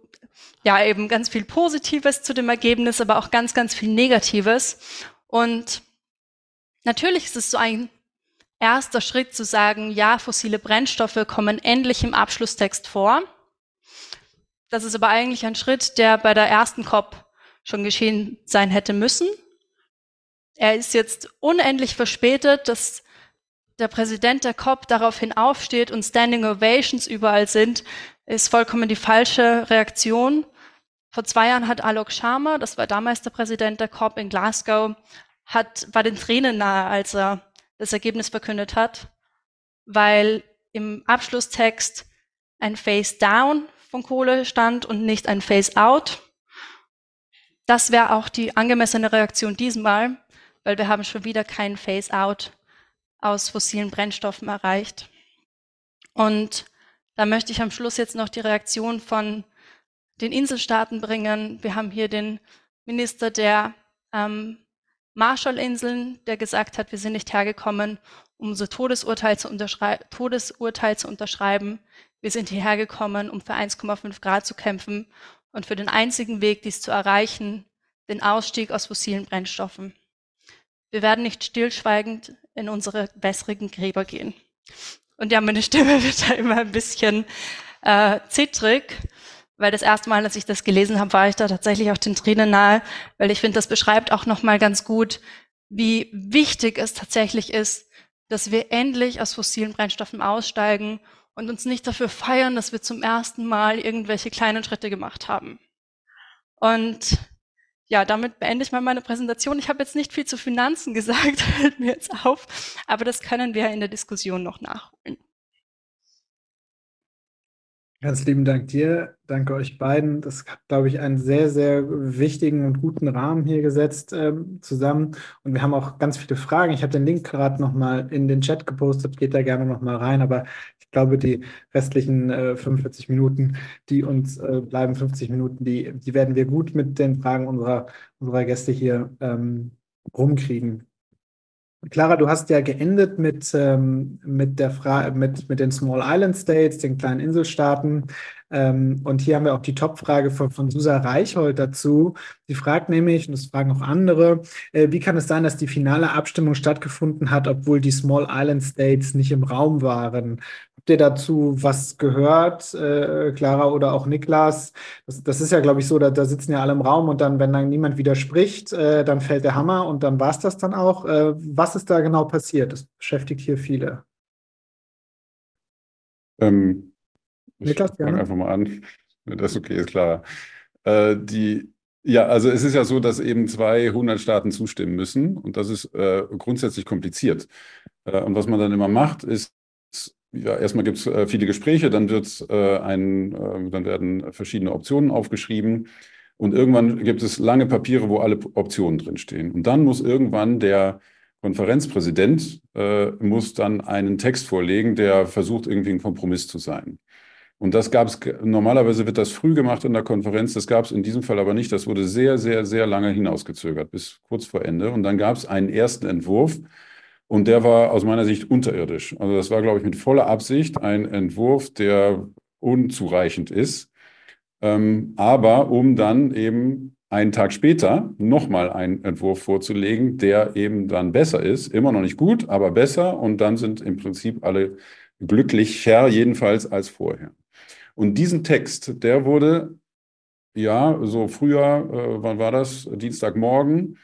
ja eben ganz viel Positives zu dem Ergebnis, aber auch ganz, ganz viel Negatives. Und natürlich ist es so ein erster Schritt zu sagen, ja, fossile Brennstoffe kommen endlich im Abschlusstext vor. Das ist aber eigentlich ein Schritt, der bei der ersten COP schon geschehen sein hätte müssen. er ist jetzt unendlich verspätet, dass der Präsident der COP daraufhin aufsteht und Standing Ovations überall sind, ist vollkommen die falsche Reaktion. Vor zwei Jahren hat Alok Sharma, das war damals der Präsident der COP in Glasgow, hat, war den Tränen nahe, als er das Ergebnis verkündet hat, weil im Abschlusstext ein Face Down von Kohle stand und nicht ein Face Out. Das wäre auch die angemessene Reaktion diesmal, weil wir haben schon wieder kein Face Out aus fossilen Brennstoffen erreicht. Und da möchte ich am Schluss jetzt noch die Reaktion von den Inselstaaten bringen. Wir haben hier den Minister der ähm, Marshallinseln, der gesagt hat, wir sind nicht hergekommen, um unser Todesurteil zu, Todesurteil zu unterschreiben. Wir sind hierher gekommen, um für 1,5 Grad zu kämpfen und für den einzigen Weg, dies zu erreichen, den Ausstieg aus fossilen Brennstoffen. Wir werden nicht stillschweigend in unsere wässrigen Gräber gehen. Und ja, meine Stimme wird da immer ein bisschen äh, zittrig, weil das erste Mal, als ich das gelesen habe, war ich da tatsächlich auch den Tränen nahe, weil ich finde, das beschreibt auch nochmal ganz gut, wie wichtig es tatsächlich ist, dass wir endlich aus fossilen Brennstoffen aussteigen und uns nicht dafür feiern, dass wir zum ersten Mal irgendwelche kleinen Schritte gemacht haben. Und ja, damit beende ich mal meine Präsentation. Ich habe jetzt nicht viel zu Finanzen gesagt, fällt mir jetzt auf, aber das können wir in der Diskussion noch nachholen. Ganz lieben Dank dir, danke euch beiden. Das hat, glaube ich, einen sehr, sehr wichtigen und guten Rahmen hier gesetzt ähm, zusammen. Und wir haben auch ganz viele Fragen. Ich habe den Link gerade nochmal in den Chat gepostet, geht da gerne nochmal rein. Aber ich glaube, die restlichen äh, 45 Minuten, die uns äh, bleiben, 50 Minuten, die, die werden wir gut mit den Fragen unserer, unserer Gäste hier ähm, rumkriegen. Clara, du hast ja geendet mit, ähm, mit, der mit, mit den Small Island States, den kleinen Inselstaaten. Ähm, und hier haben wir auch die Top-Frage von, von Susa Reichhold dazu. Die fragt nämlich, und das fragen auch andere, äh, wie kann es sein, dass die finale Abstimmung stattgefunden hat, obwohl die Small Island States nicht im Raum waren? Habt ihr dazu was gehört, äh, Clara oder auch Niklas? Das, das ist ja, glaube ich, so, da, da, sitzen ja alle im Raum und dann, wenn dann niemand widerspricht, äh, dann fällt der Hammer und dann war es das dann auch. Äh, was ist da genau passiert? Das beschäftigt hier viele. Ähm, Niklas, ich fange einfach mal an. Das ist okay, ist klar. Äh, die, ja, also es ist ja so, dass eben 200 Staaten zustimmen müssen und das ist äh, grundsätzlich kompliziert. Äh, und was man dann immer macht, ist, ja, erstmal gibt es äh, viele Gespräche, dann wird äh, ein, äh, dann werden verschiedene Optionen aufgeschrieben und irgendwann gibt es lange Papiere, wo alle Optionen drinstehen. Und dann muss irgendwann der Konferenzpräsident äh, muss dann einen Text vorlegen, der versucht, irgendwie ein Kompromiss zu sein. Und das gab es, normalerweise wird das früh gemacht in der Konferenz, das gab es in diesem Fall aber nicht. Das wurde sehr, sehr, sehr lange hinausgezögert, bis kurz vor Ende. Und dann gab es einen ersten Entwurf, und der war aus meiner Sicht unterirdisch. Also das war, glaube ich, mit voller Absicht ein Entwurf, der unzureichend ist. Ähm, aber um dann eben einen Tag später nochmal einen Entwurf vorzulegen, der eben dann besser ist. Immer noch nicht gut, aber besser. Und dann sind im Prinzip alle glücklicher, jedenfalls als vorher. Und diesen Text, der wurde, ja, so früher, äh, wann war das? Dienstagmorgen,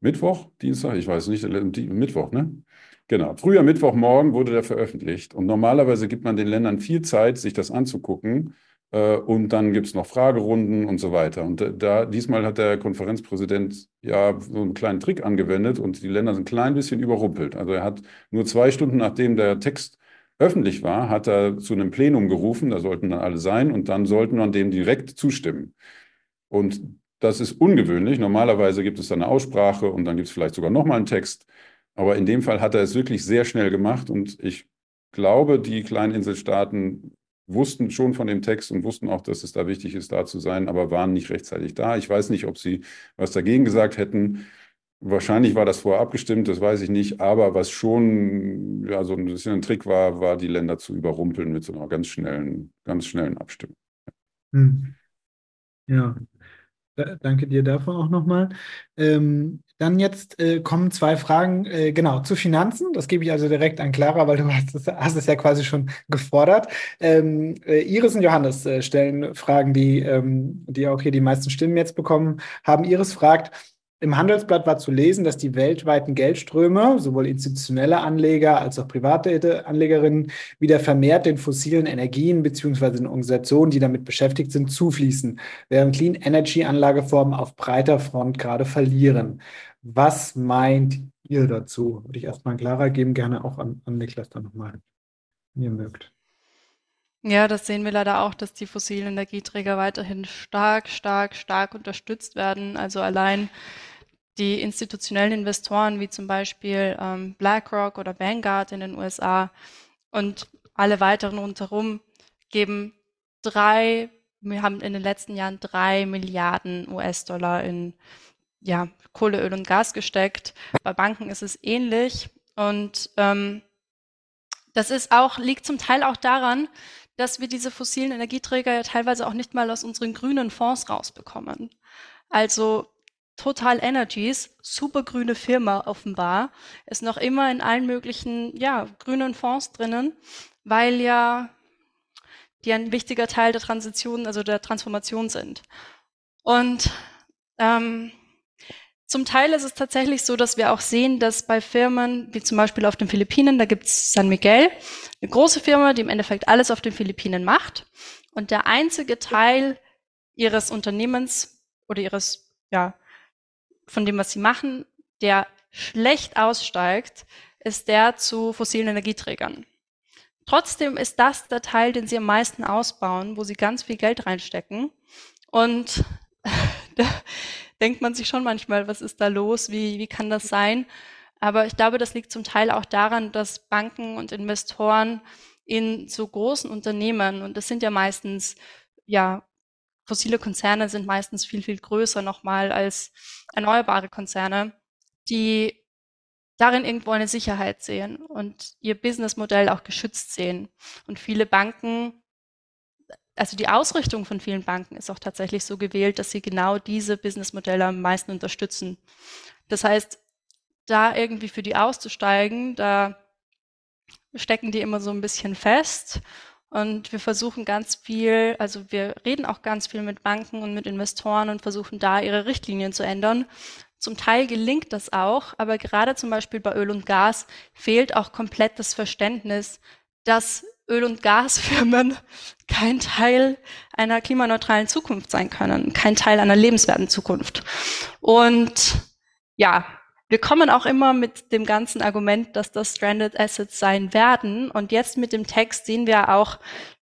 Mittwoch, Dienstag, ich weiß nicht, Mittwoch, ne? Genau. Früher Mittwochmorgen wurde der veröffentlicht. Und normalerweise gibt man den Ländern viel Zeit, sich das anzugucken. Äh, und dann gibt es noch Fragerunden und so weiter. Und da, diesmal hat der Konferenzpräsident ja so einen kleinen Trick angewendet und die Länder sind ein klein bisschen überrumpelt. Also er hat nur zwei Stunden nachdem der Text öffentlich war, hat er zu einem Plenum gerufen, da sollten dann alle sein und dann sollten man dem direkt zustimmen. Und das ist ungewöhnlich. Normalerweise gibt es dann eine Aussprache und dann gibt es vielleicht sogar nochmal einen Text. Aber in dem Fall hat er es wirklich sehr schnell gemacht und ich glaube, die kleinen Inselstaaten wussten schon von dem Text und wussten auch, dass es da wichtig ist, da zu sein, aber waren nicht rechtzeitig da. Ich weiß nicht, ob sie was dagegen gesagt hätten. Wahrscheinlich war das vorher abgestimmt, das weiß ich nicht. Aber was schon ja, so ein bisschen ein Trick war, war, die Länder zu überrumpeln mit so einer ganz schnellen, ganz schnellen Abstimmung. Hm. Ja, Danke dir dafür auch nochmal. Ähm, dann jetzt äh, kommen zwei Fragen, äh, genau, zu Finanzen. Das gebe ich also direkt an Clara, weil du hast es, hast es ja quasi schon gefordert. Ähm, äh, Iris und Johannes äh, stellen Fragen, die, ähm, die auch hier die meisten Stimmen jetzt bekommen haben. Iris fragt, im Handelsblatt war zu lesen, dass die weltweiten Geldströme, sowohl institutionelle Anleger als auch private Anlegerinnen, wieder vermehrt den fossilen Energien beziehungsweise den Organisationen, die damit beschäftigt sind, zufließen, während Clean Energy Anlageformen auf breiter Front gerade verlieren. Was meint ihr dazu? Würde ich erstmal Clara geben, gerne auch an, an Niklas dann nochmal, wenn ihr mögt. Ja, das sehen wir leider auch, dass die fossilen Energieträger weiterhin stark, stark, stark unterstützt werden. Also allein die institutionellen Investoren wie zum Beispiel ähm, BlackRock oder Vanguard in den USA und alle weiteren rundherum geben drei, wir haben in den letzten Jahren drei Milliarden US-Dollar in ja, Kohle, Öl und Gas gesteckt. Bei Banken ist es ähnlich und ähm, das ist auch, liegt zum Teil auch daran, dass wir diese fossilen Energieträger ja teilweise auch nicht mal aus unseren grünen Fonds rausbekommen. Also Total Energies, super grüne Firma offenbar, ist noch immer in allen möglichen ja, grünen Fonds drinnen, weil ja die ein wichtiger Teil der Transition, also der Transformation sind. Und ähm, zum Teil ist es tatsächlich so, dass wir auch sehen, dass bei Firmen, wie zum Beispiel auf den Philippinen, da gibt es San Miguel, eine große Firma, die im Endeffekt alles auf den Philippinen macht. Und der einzige Teil ihres Unternehmens oder ihres, ja, von dem, was sie machen, der schlecht aussteigt, ist der zu fossilen Energieträgern. Trotzdem ist das der Teil, den sie am meisten ausbauen, wo sie ganz viel Geld reinstecken. Und denkt man sich schon manchmal, was ist da los, wie, wie kann das sein? Aber ich glaube, das liegt zum Teil auch daran, dass Banken und Investoren in so großen Unternehmen, und das sind ja meistens, ja, fossile Konzerne sind meistens viel, viel größer nochmal als erneuerbare Konzerne, die darin irgendwo eine Sicherheit sehen und ihr Businessmodell auch geschützt sehen. Und viele Banken also die Ausrichtung von vielen Banken ist auch tatsächlich so gewählt, dass sie genau diese Businessmodelle am meisten unterstützen. Das heißt, da irgendwie für die auszusteigen, da stecken die immer so ein bisschen fest. Und wir versuchen ganz viel, also wir reden auch ganz viel mit Banken und mit Investoren und versuchen da ihre Richtlinien zu ändern. Zum Teil gelingt das auch, aber gerade zum Beispiel bei Öl und Gas fehlt auch komplett das Verständnis, dass Öl- und Gasfirmen kein Teil einer klimaneutralen Zukunft sein können, kein Teil einer lebenswerten Zukunft. Und ja, wir kommen auch immer mit dem ganzen Argument, dass das Stranded Assets sein werden. Und jetzt mit dem Text sehen wir auch,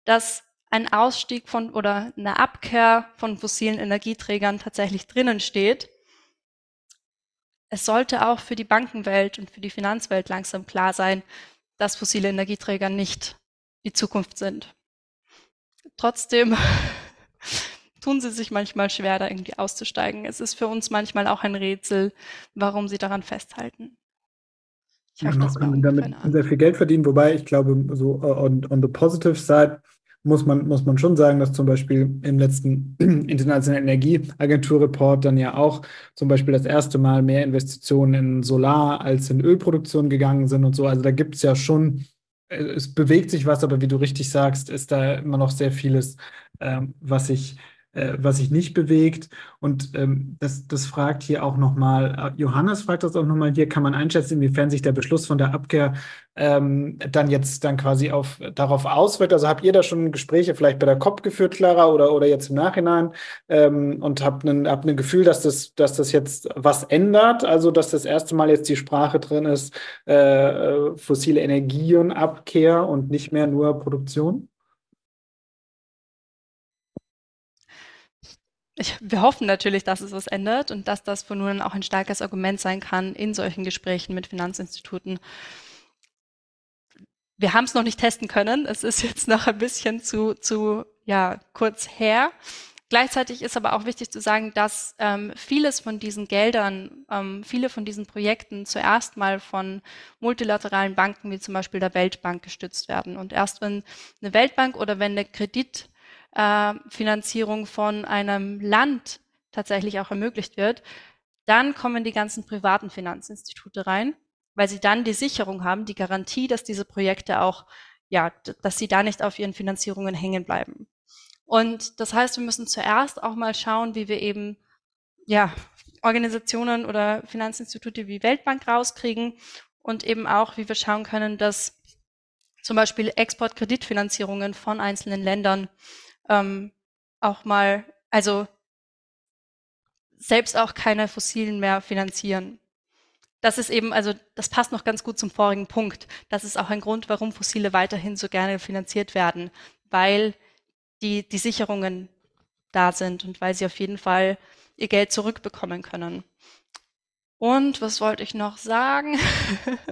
dass ein Ausstieg von oder eine Abkehr von fossilen Energieträgern tatsächlich drinnen steht. Es sollte auch für die Bankenwelt und für die Finanzwelt langsam klar sein, dass fossile Energieträger nicht die Zukunft sind. Trotzdem tun sie sich manchmal schwer, da irgendwie auszusteigen. Es ist für uns manchmal auch ein Rätsel, warum sie daran festhalten. Ich hoffe, das war damit sehr viel Geld verdienen, wobei ich glaube, so uh, on, on the positive side muss man, muss man schon sagen, dass zum Beispiel im letzten Internationalen Energieagentur-Report dann ja auch zum Beispiel das erste Mal mehr Investitionen in Solar als in Ölproduktion gegangen sind und so. Also da gibt es ja schon es bewegt sich was, aber wie du richtig sagst, ist da immer noch sehr vieles, ähm, was sich äh, was sich nicht bewegt. Und ähm, das, das fragt hier auch nochmal, äh, Johannes fragt das auch nochmal hier, kann man einschätzen, inwiefern sich der Beschluss von der Abkehr ähm, dann jetzt dann quasi auf, darauf auswirkt? Also habt ihr da schon Gespräche vielleicht bei der COP geführt, Clara, oder, oder jetzt im Nachhinein ähm, und habt ein, habt ein Gefühl, dass das, dass das jetzt was ändert? Also dass das erste Mal jetzt die Sprache drin ist, äh, äh fossile Energienabkehr und nicht mehr nur Produktion? Ich, wir hoffen natürlich, dass es was ändert und dass das von nun an auch ein starkes Argument sein kann in solchen Gesprächen mit Finanzinstituten. Wir haben es noch nicht testen können. Es ist jetzt noch ein bisschen zu, zu ja, kurz her. Gleichzeitig ist aber auch wichtig zu sagen, dass ähm, vieles von diesen Geldern, ähm, viele von diesen Projekten zuerst mal von multilateralen Banken wie zum Beispiel der Weltbank gestützt werden. Und erst wenn eine Weltbank oder wenn eine Kredit äh, Finanzierung von einem Land tatsächlich auch ermöglicht wird, dann kommen die ganzen privaten Finanzinstitute rein, weil sie dann die Sicherung haben, die Garantie, dass diese Projekte auch, ja, dass sie da nicht auf ihren Finanzierungen hängen bleiben. Und das heißt, wir müssen zuerst auch mal schauen, wie wir eben, ja, Organisationen oder Finanzinstitute wie Weltbank rauskriegen und eben auch, wie wir schauen können, dass zum Beispiel Exportkreditfinanzierungen von einzelnen Ländern ähm, auch mal, also selbst auch keine fossilen mehr finanzieren. Das ist eben, also das passt noch ganz gut zum vorigen Punkt. Das ist auch ein Grund, warum Fossile weiterhin so gerne finanziert werden, weil die, die Sicherungen da sind und weil sie auf jeden Fall ihr Geld zurückbekommen können. Und was wollte ich noch sagen?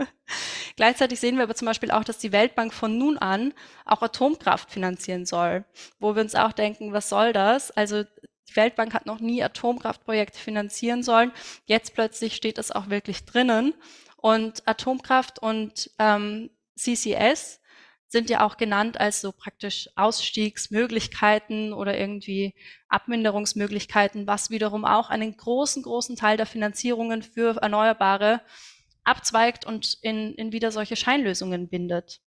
Gleichzeitig sehen wir aber zum Beispiel auch, dass die Weltbank von nun an auch Atomkraft finanzieren soll, wo wir uns auch denken, was soll das? Also die Weltbank hat noch nie Atomkraftprojekte finanzieren sollen. Jetzt plötzlich steht das auch wirklich drinnen. Und Atomkraft und ähm, CCS sind ja auch genannt als so praktisch Ausstiegsmöglichkeiten oder irgendwie Abminderungsmöglichkeiten, was wiederum auch einen großen, großen Teil der Finanzierungen für Erneuerbare abzweigt und in, in wieder solche Scheinlösungen bindet.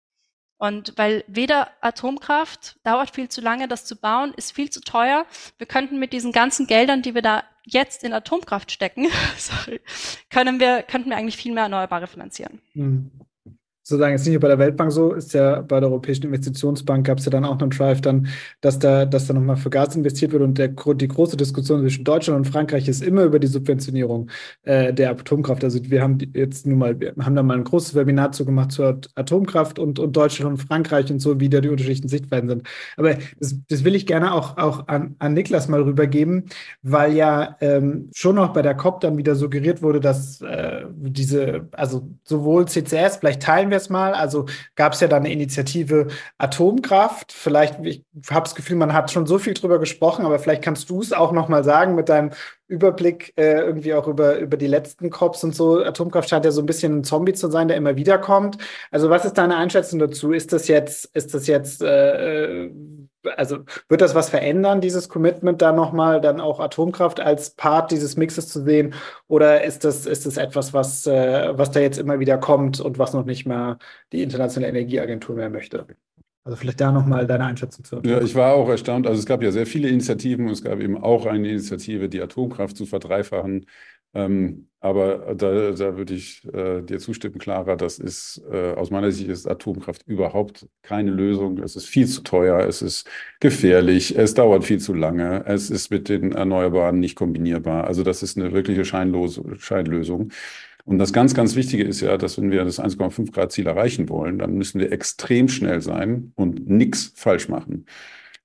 Und weil weder Atomkraft dauert viel zu lange, das zu bauen, ist viel zu teuer. Wir könnten mit diesen ganzen Geldern, die wir da jetzt in Atomkraft stecken, sorry, können wir, könnten wir eigentlich viel mehr Erneuerbare finanzieren. Mhm sozusagen ist nicht nur bei der Weltbank so, ist ja bei der Europäischen Investitionsbank gab es ja dann auch einen Drive dann, dass da, dass da nochmal für Gas investiert wird und der, die große Diskussion zwischen Deutschland und Frankreich ist immer über die Subventionierung äh, der Atomkraft. Also wir haben jetzt nun mal, wir haben da mal ein großes Webinar zu gemacht zur Atomkraft und, und Deutschland und Frankreich und so, wie da die unterschiedlichen Sichtweisen sind. Aber das, das will ich gerne auch, auch an, an Niklas mal rübergeben, weil ja ähm, schon noch bei der COP dann wieder suggeriert wurde, dass äh, diese, also sowohl CCS, vielleicht teilen wir es mal. Also gab es ja dann eine Initiative Atomkraft. Vielleicht, ich habe das Gefühl, man hat schon so viel drüber gesprochen, aber vielleicht kannst du es auch noch mal sagen mit deinem Überblick äh, irgendwie auch über, über die letzten COPs und so. Atomkraft scheint ja so ein bisschen ein Zombie zu sein, der immer wieder kommt. Also was ist deine Einschätzung dazu? Ist das jetzt, ist das jetzt, äh, äh also wird das was verändern, dieses Commitment da nochmal, dann auch Atomkraft als Part dieses Mixes zu sehen? Oder ist das, ist das etwas, was, äh, was da jetzt immer wieder kommt und was noch nicht mal die Internationale Energieagentur mehr möchte? Also vielleicht da nochmal deine Einschätzung zu. Ja, ich war auch erstaunt. Also es gab ja sehr viele Initiativen und es gab eben auch eine Initiative, die Atomkraft zu verdreifachen. Ähm, aber da, da würde ich äh, dir zustimmen, Clara, das ist äh, aus meiner Sicht ist Atomkraft überhaupt keine Lösung. Es ist viel zu teuer, es ist gefährlich, es dauert viel zu lange, es ist mit den Erneuerbaren nicht kombinierbar. Also das ist eine wirkliche Scheinlose, Scheinlösung. Und das ganz, ganz Wichtige ist ja, dass wenn wir das 1,5 Grad Ziel erreichen wollen, dann müssen wir extrem schnell sein und nichts falsch machen.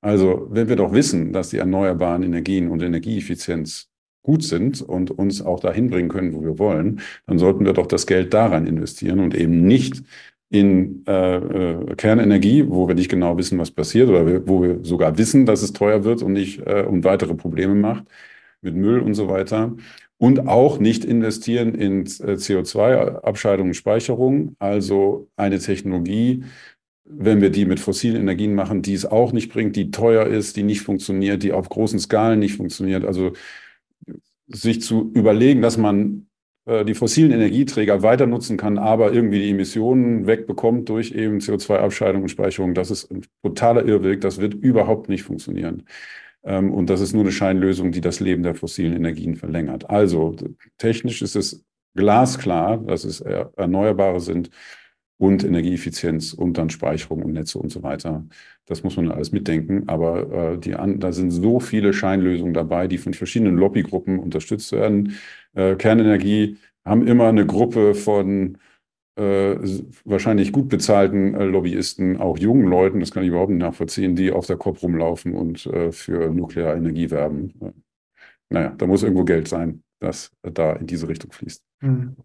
Also wenn wir doch wissen, dass die erneuerbaren Energien und Energieeffizienz gut sind und uns auch dahin bringen können, wo wir wollen, dann sollten wir doch das Geld daran investieren und eben nicht in äh, äh, Kernenergie, wo wir nicht genau wissen, was passiert oder wo wir sogar wissen, dass es teuer wird und nicht äh, und weitere Probleme macht mit Müll und so weiter und auch nicht investieren in äh, CO2-Abscheidung und Speicherung, also eine Technologie, wenn wir die mit fossilen Energien machen, die es auch nicht bringt, die teuer ist, die nicht funktioniert, die auf großen Skalen nicht funktioniert. Also sich zu überlegen, dass man äh, die fossilen Energieträger weiter nutzen kann, aber irgendwie die Emissionen wegbekommt durch eben CO2-Abscheidung und Speicherung, das ist ein totaler Irrweg. Das wird überhaupt nicht funktionieren. Ähm, und das ist nur eine Scheinlösung, die das Leben der fossilen Energien verlängert. Also technisch ist es glasklar, dass es Erneuerbare sind und Energieeffizienz und dann Speicherung und Netze und so weiter. Das muss man alles mitdenken. Aber äh, die an, da sind so viele Scheinlösungen dabei, die von verschiedenen Lobbygruppen unterstützt werden. Äh, Kernenergie haben immer eine Gruppe von äh, wahrscheinlich gut bezahlten äh, Lobbyisten, auch jungen Leuten, das kann ich überhaupt nicht nachvollziehen, die auf der Kopf rumlaufen und äh, für nukleare Energie werben. Naja, da muss irgendwo Geld sein, das da in diese Richtung fließt. Mhm.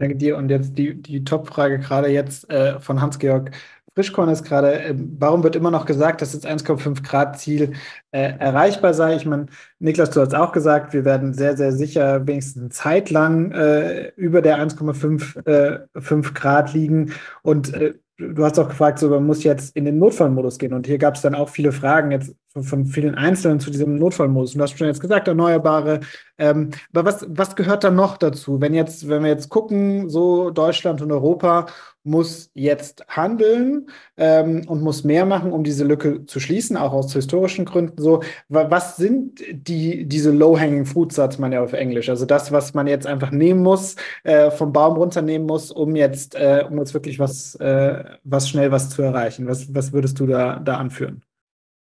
Danke dir. Und jetzt die, die Top-Frage gerade jetzt äh, von Hans-Georg Frischkorn ist gerade, äh, warum wird immer noch gesagt, dass das 1,5 Grad Ziel äh, erreichbar sei? Ich meine, Niklas, du hast auch gesagt, wir werden sehr, sehr sicher wenigstens eine Zeit lang äh, über der 1,5 äh, Grad liegen. Und äh, du hast auch gefragt, so, man muss jetzt in den Notfallmodus gehen. Und hier gab es dann auch viele Fragen jetzt von, von, vielen Einzelnen zu diesem Notfallmodus. Und du hast schon jetzt gesagt, Erneuerbare. Ähm, aber was, was gehört da noch dazu? Wenn jetzt, wenn wir jetzt gucken, so Deutschland und Europa muss jetzt handeln ähm, und muss mehr machen, um diese Lücke zu schließen, auch aus historischen Gründen. So, was sind die diese low-hanging fruits, sagt man ja auf Englisch? Also das, was man jetzt einfach nehmen muss, äh, vom Baum runternehmen muss, um jetzt, äh, um jetzt wirklich was, äh, was schnell was zu erreichen. Was, was würdest du da, da anführen?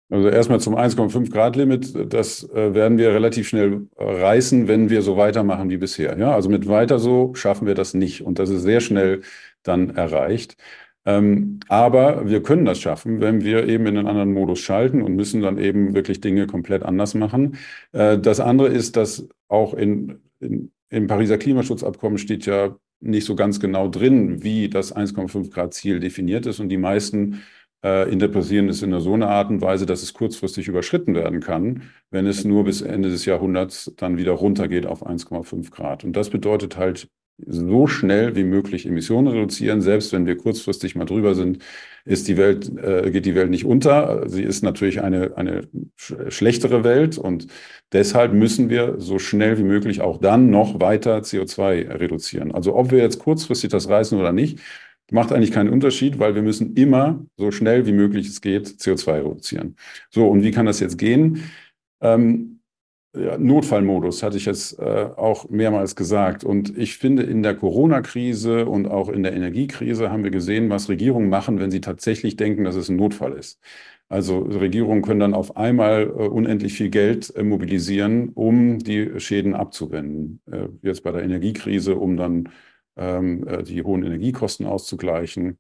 Also erstmal zum 1,5 Grad Limit. Das äh, werden wir relativ schnell äh, reißen, wenn wir so weitermachen wie bisher. Ja, also mit weiter so schaffen wir das nicht. Und das ist sehr schnell dann erreicht. Ähm, aber wir können das schaffen, wenn wir eben in einen anderen Modus schalten und müssen dann eben wirklich Dinge komplett anders machen. Äh, das andere ist, dass auch in, in, im Pariser Klimaschutzabkommen steht ja nicht so ganz genau drin, wie das 1,5 Grad Ziel definiert ist. Und die meisten äh, interpretieren es in so einer Art und Weise, dass es kurzfristig überschritten werden kann, wenn es nur bis Ende des Jahrhunderts dann wieder runtergeht auf 1,5 Grad. Und das bedeutet halt so schnell wie möglich Emissionen reduzieren. Selbst wenn wir kurzfristig mal drüber sind, ist die Welt, äh, geht die Welt nicht unter. Sie ist natürlich eine, eine schlechtere Welt und deshalb müssen wir so schnell wie möglich auch dann noch weiter CO2 reduzieren. Also ob wir jetzt kurzfristig das reißen oder nicht, macht eigentlich keinen Unterschied, weil wir müssen immer so schnell wie möglich es geht CO2 reduzieren. So, und wie kann das jetzt gehen? Ähm, ja, Notfallmodus hatte ich jetzt äh, auch mehrmals gesagt. Und ich finde, in der Corona-Krise und auch in der Energiekrise haben wir gesehen, was Regierungen machen, wenn sie tatsächlich denken, dass es ein Notfall ist. Also Regierungen können dann auf einmal äh, unendlich viel Geld äh, mobilisieren, um die Schäden abzuwenden. Äh, jetzt bei der Energiekrise, um dann die hohen Energiekosten auszugleichen.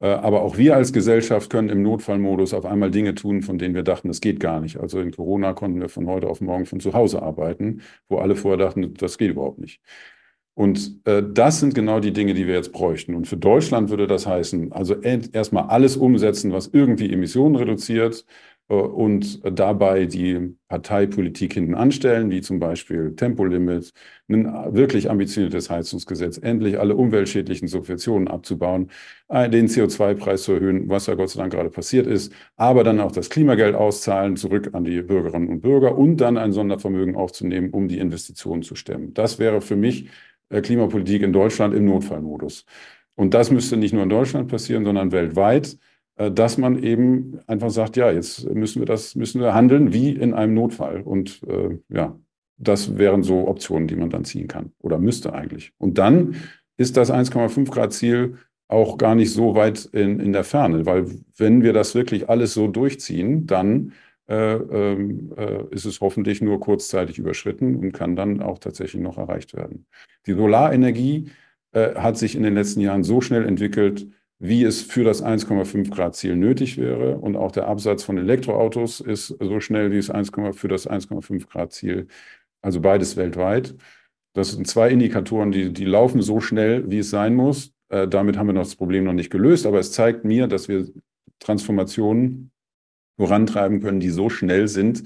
Äh, aber auch wir als Gesellschaft können im Notfallmodus auf einmal Dinge tun, von denen wir dachten, das geht gar nicht. Also in Corona konnten wir von heute auf morgen von zu Hause arbeiten, wo alle vorher dachten, das geht überhaupt nicht. Und äh, das sind genau die Dinge, die wir jetzt bräuchten. Und für Deutschland würde das heißen, also erstmal alles umsetzen, was irgendwie Emissionen reduziert, äh, und dabei die Parteipolitik hinten anstellen, wie zum Beispiel Tempolimit, ein wirklich ambitioniertes Heizungsgesetz, endlich alle umweltschädlichen Subventionen abzubauen, äh, den CO2-Preis zu erhöhen, was ja Gott sei Dank gerade passiert ist, aber dann auch das Klimageld auszahlen, zurück an die Bürgerinnen und Bürger und dann ein Sondervermögen aufzunehmen, um die Investitionen zu stemmen. Das wäre für mich äh, Klimapolitik in Deutschland im Notfallmodus. Und das müsste nicht nur in Deutschland passieren, sondern weltweit. Äh, dass man eben einfach sagt, ja, jetzt müssen wir das, müssen wir handeln wie in einem Notfall. Und äh, ja, das wären so Optionen, die man dann ziehen kann oder müsste eigentlich. Und dann ist das 1,5 Grad Ziel auch gar nicht so weit in, in der Ferne, weil wenn wir das wirklich alles so durchziehen, dann äh, ähm, äh, ist es hoffentlich nur kurzzeitig überschritten und kann dann auch tatsächlich noch erreicht werden. Die Solarenergie äh, hat sich in den letzten Jahren so schnell entwickelt, wie es für das 1,5 Grad Ziel nötig wäre. Und auch der Absatz von Elektroautos ist so schnell wie es 1, für das 1,5 Grad Ziel, also beides weltweit. Das sind zwei Indikatoren, die, die laufen so schnell, wie es sein muss. Äh, damit haben wir noch das Problem noch nicht gelöst, aber es zeigt mir, dass wir Transformationen vorantreiben können, die so schnell sind,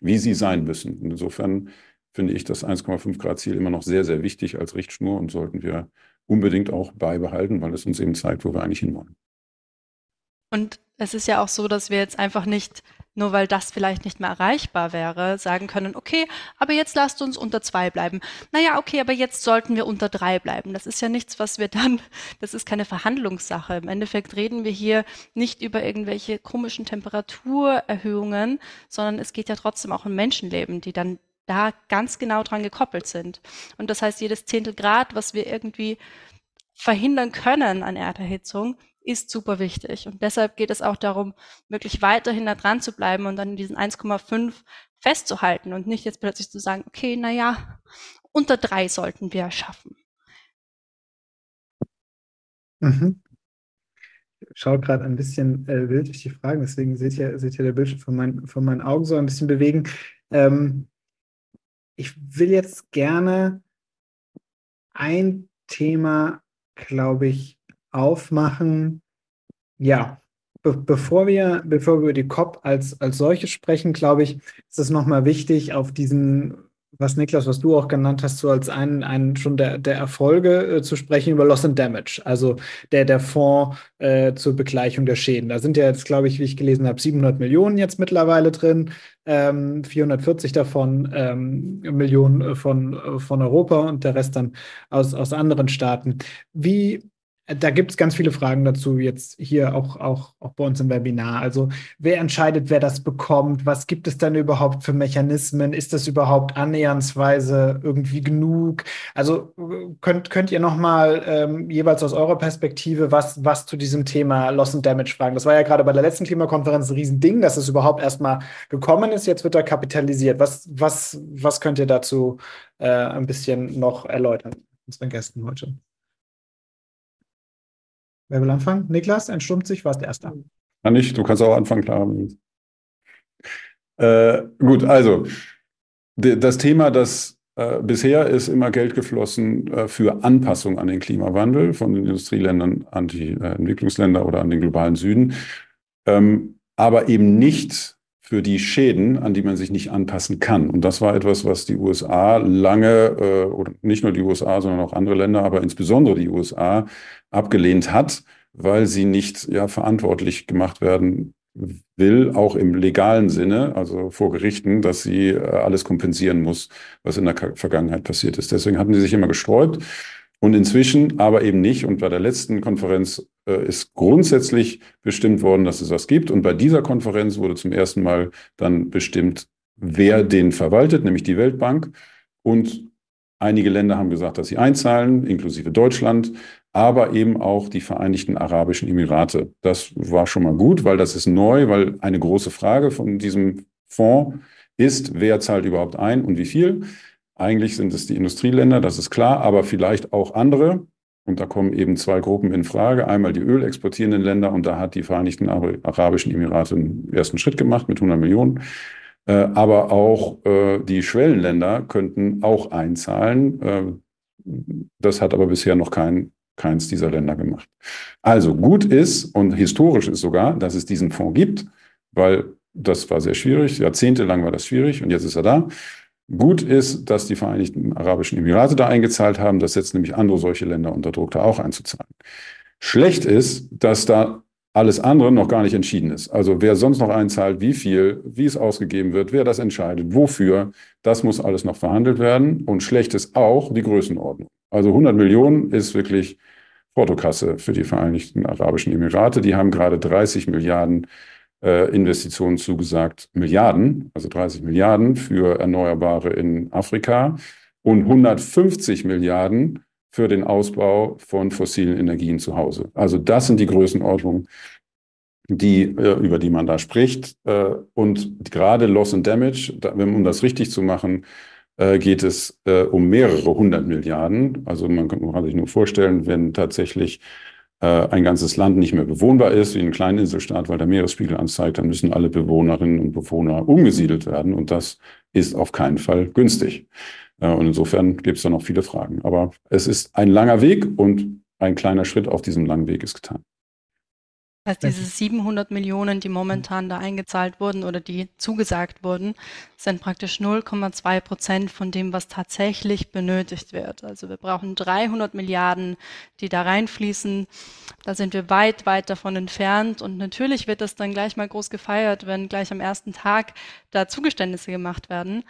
wie sie sein müssen. Insofern finde ich das 1,5 Grad Ziel immer noch sehr, sehr wichtig als Richtschnur und sollten wir unbedingt auch beibehalten, weil es uns eben zeigt, wo wir eigentlich hinwollen. Und es ist ja auch so, dass wir jetzt einfach nicht, nur weil das vielleicht nicht mehr erreichbar wäre, sagen können, okay, aber jetzt lasst uns unter zwei bleiben. Naja, okay, aber jetzt sollten wir unter drei bleiben. Das ist ja nichts, was wir dann, das ist keine Verhandlungssache. Im Endeffekt reden wir hier nicht über irgendwelche komischen Temperaturerhöhungen, sondern es geht ja trotzdem auch um Menschenleben, die dann da ganz genau dran gekoppelt sind. Und das heißt, jedes Zehntel Grad, was wir irgendwie verhindern können an Erderhitzung, ist super wichtig. Und deshalb geht es auch darum, wirklich weiterhin da dran zu bleiben und dann diesen 1,5 festzuhalten und nicht jetzt plötzlich zu sagen, okay, na ja, unter drei sollten wir schaffen. Mhm. Ich gerade ein bisschen äh, wild durch die Fragen, deswegen seht ihr, seht ihr der Bildschirm von, mein, von meinen Augen so ein bisschen bewegen. Ähm, ich will jetzt gerne ein Thema, glaube ich, aufmachen. Ja, be bevor, wir, bevor wir über die COP als, als solche sprechen, glaube ich, ist es nochmal wichtig, auf diesen was Niklas, was du auch genannt hast, so als einen, einen schon der, der Erfolge äh, zu sprechen über Loss and Damage, also der, der Fonds äh, zur Begleichung der Schäden. Da sind ja jetzt, glaube ich, wie ich gelesen habe, 700 Millionen jetzt mittlerweile drin, ähm, 440 davon ähm, Millionen von, von Europa und der Rest dann aus, aus anderen Staaten. Wie da gibt es ganz viele Fragen dazu, jetzt hier auch, auch, auch bei uns im Webinar. Also wer entscheidet, wer das bekommt? Was gibt es denn überhaupt für Mechanismen? Ist das überhaupt annähernsweise irgendwie genug? Also könnt, könnt ihr nochmal ähm, jeweils aus eurer Perspektive was, was zu diesem Thema Loss and Damage fragen? Das war ja gerade bei der letzten Klimakonferenz ein Riesending, dass es überhaupt erstmal gekommen ist. Jetzt wird er kapitalisiert. Was, was, was könnt ihr dazu äh, ein bisschen noch erläutern, unseren Gästen heute? Wer will anfangen? Niklas, entstummt sich, warst der Erste. Kann ich, du kannst auch anfangen, klar. Äh, gut, also das Thema, das äh, bisher ist immer Geld geflossen äh, für Anpassung an den Klimawandel von den Industrieländern an die äh, Entwicklungsländer oder an den globalen Süden, ähm, aber eben nicht für die Schäden, an die man sich nicht anpassen kann. Und das war etwas, was die USA lange, äh, oder nicht nur die USA, sondern auch andere Länder, aber insbesondere die USA abgelehnt hat, weil sie nicht ja, verantwortlich gemacht werden will, auch im legalen Sinne, also vor Gerichten, dass sie äh, alles kompensieren muss, was in der Vergangenheit passiert ist. Deswegen hatten sie sich immer gesträubt. Und inzwischen aber eben nicht. Und bei der letzten Konferenz ist grundsätzlich bestimmt worden, dass es was gibt. Und bei dieser Konferenz wurde zum ersten Mal dann bestimmt, wer den verwaltet, nämlich die Weltbank. Und einige Länder haben gesagt, dass sie einzahlen, inklusive Deutschland, aber eben auch die Vereinigten Arabischen Emirate. Das war schon mal gut, weil das ist neu, weil eine große Frage von diesem Fonds ist, wer zahlt überhaupt ein und wie viel. Eigentlich sind es die Industrieländer, das ist klar, aber vielleicht auch andere. Und da kommen eben zwei Gruppen in Frage. Einmal die ölexportierenden Länder und da hat die Vereinigten Arabischen Emirate einen ersten Schritt gemacht mit 100 Millionen. Äh, aber auch äh, die Schwellenländer könnten auch einzahlen. Äh, das hat aber bisher noch kein, keins dieser Länder gemacht. Also gut ist und historisch ist sogar, dass es diesen Fonds gibt, weil das war sehr schwierig. Jahrzehntelang war das schwierig und jetzt ist er da. Gut ist, dass die Vereinigten Arabischen Emirate da eingezahlt haben. Das setzt nämlich andere solche Länder unter Druck, da auch einzuzahlen. Schlecht ist, dass da alles andere noch gar nicht entschieden ist. Also wer sonst noch einzahlt, wie viel, wie es ausgegeben wird, wer das entscheidet, wofür, das muss alles noch verhandelt werden. Und schlecht ist auch die Größenordnung. Also 100 Millionen ist wirklich Portokasse für die Vereinigten Arabischen Emirate. Die haben gerade 30 Milliarden äh, Investitionen zugesagt, Milliarden, also 30 Milliarden für Erneuerbare in Afrika und 150 Milliarden für den Ausbau von fossilen Energien zu Hause. Also das sind die Größenordnungen, die, äh, über die man da spricht. Äh, und gerade Loss and Damage, um das richtig zu machen, äh, geht es um mehrere hundert Milliarden. Also man kann sich nur vorstellen, wenn tatsächlich ein ganzes Land nicht mehr bewohnbar ist, wie ein Kleininselstaat, weil der Meeresspiegel anzeigt, dann müssen alle Bewohnerinnen und Bewohner umgesiedelt werden. Und das ist auf keinen Fall günstig. Äh, und insofern gibt es da noch viele Fragen. Aber es ist ein langer Weg und ein kleiner Schritt auf diesem langen Weg ist getan. Heißt, diese 700 Millionen, die momentan da eingezahlt wurden oder die zugesagt wurden, sind praktisch 0,2 Prozent von dem, was tatsächlich benötigt wird. Also wir brauchen 300 Milliarden, die da reinfließen. Da sind wir weit, weit davon entfernt. Und natürlich wird das dann gleich mal groß gefeiert, wenn gleich am ersten Tag da Zugeständnisse gemacht werden.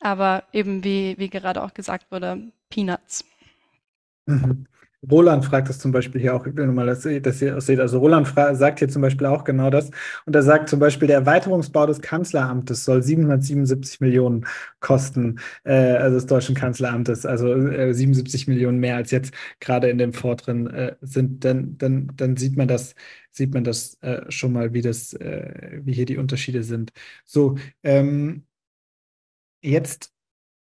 Aber eben wie, wie gerade auch gesagt wurde, Peanuts. Mhm. Roland fragt das zum Beispiel hier auch, ich will nochmal, dass, dass ihr das seht. Also Roland sagt hier zum Beispiel auch genau das. Und er sagt zum Beispiel, der Erweiterungsbau des Kanzleramtes soll 777 Millionen kosten, äh, also des deutschen Kanzleramtes, also äh, 77 Millionen mehr als jetzt gerade in dem Fonds drin äh, sind. Dann, dann, dann sieht man das, sieht man das äh, schon mal, wie das, äh, wie hier die Unterschiede sind. So, ähm, jetzt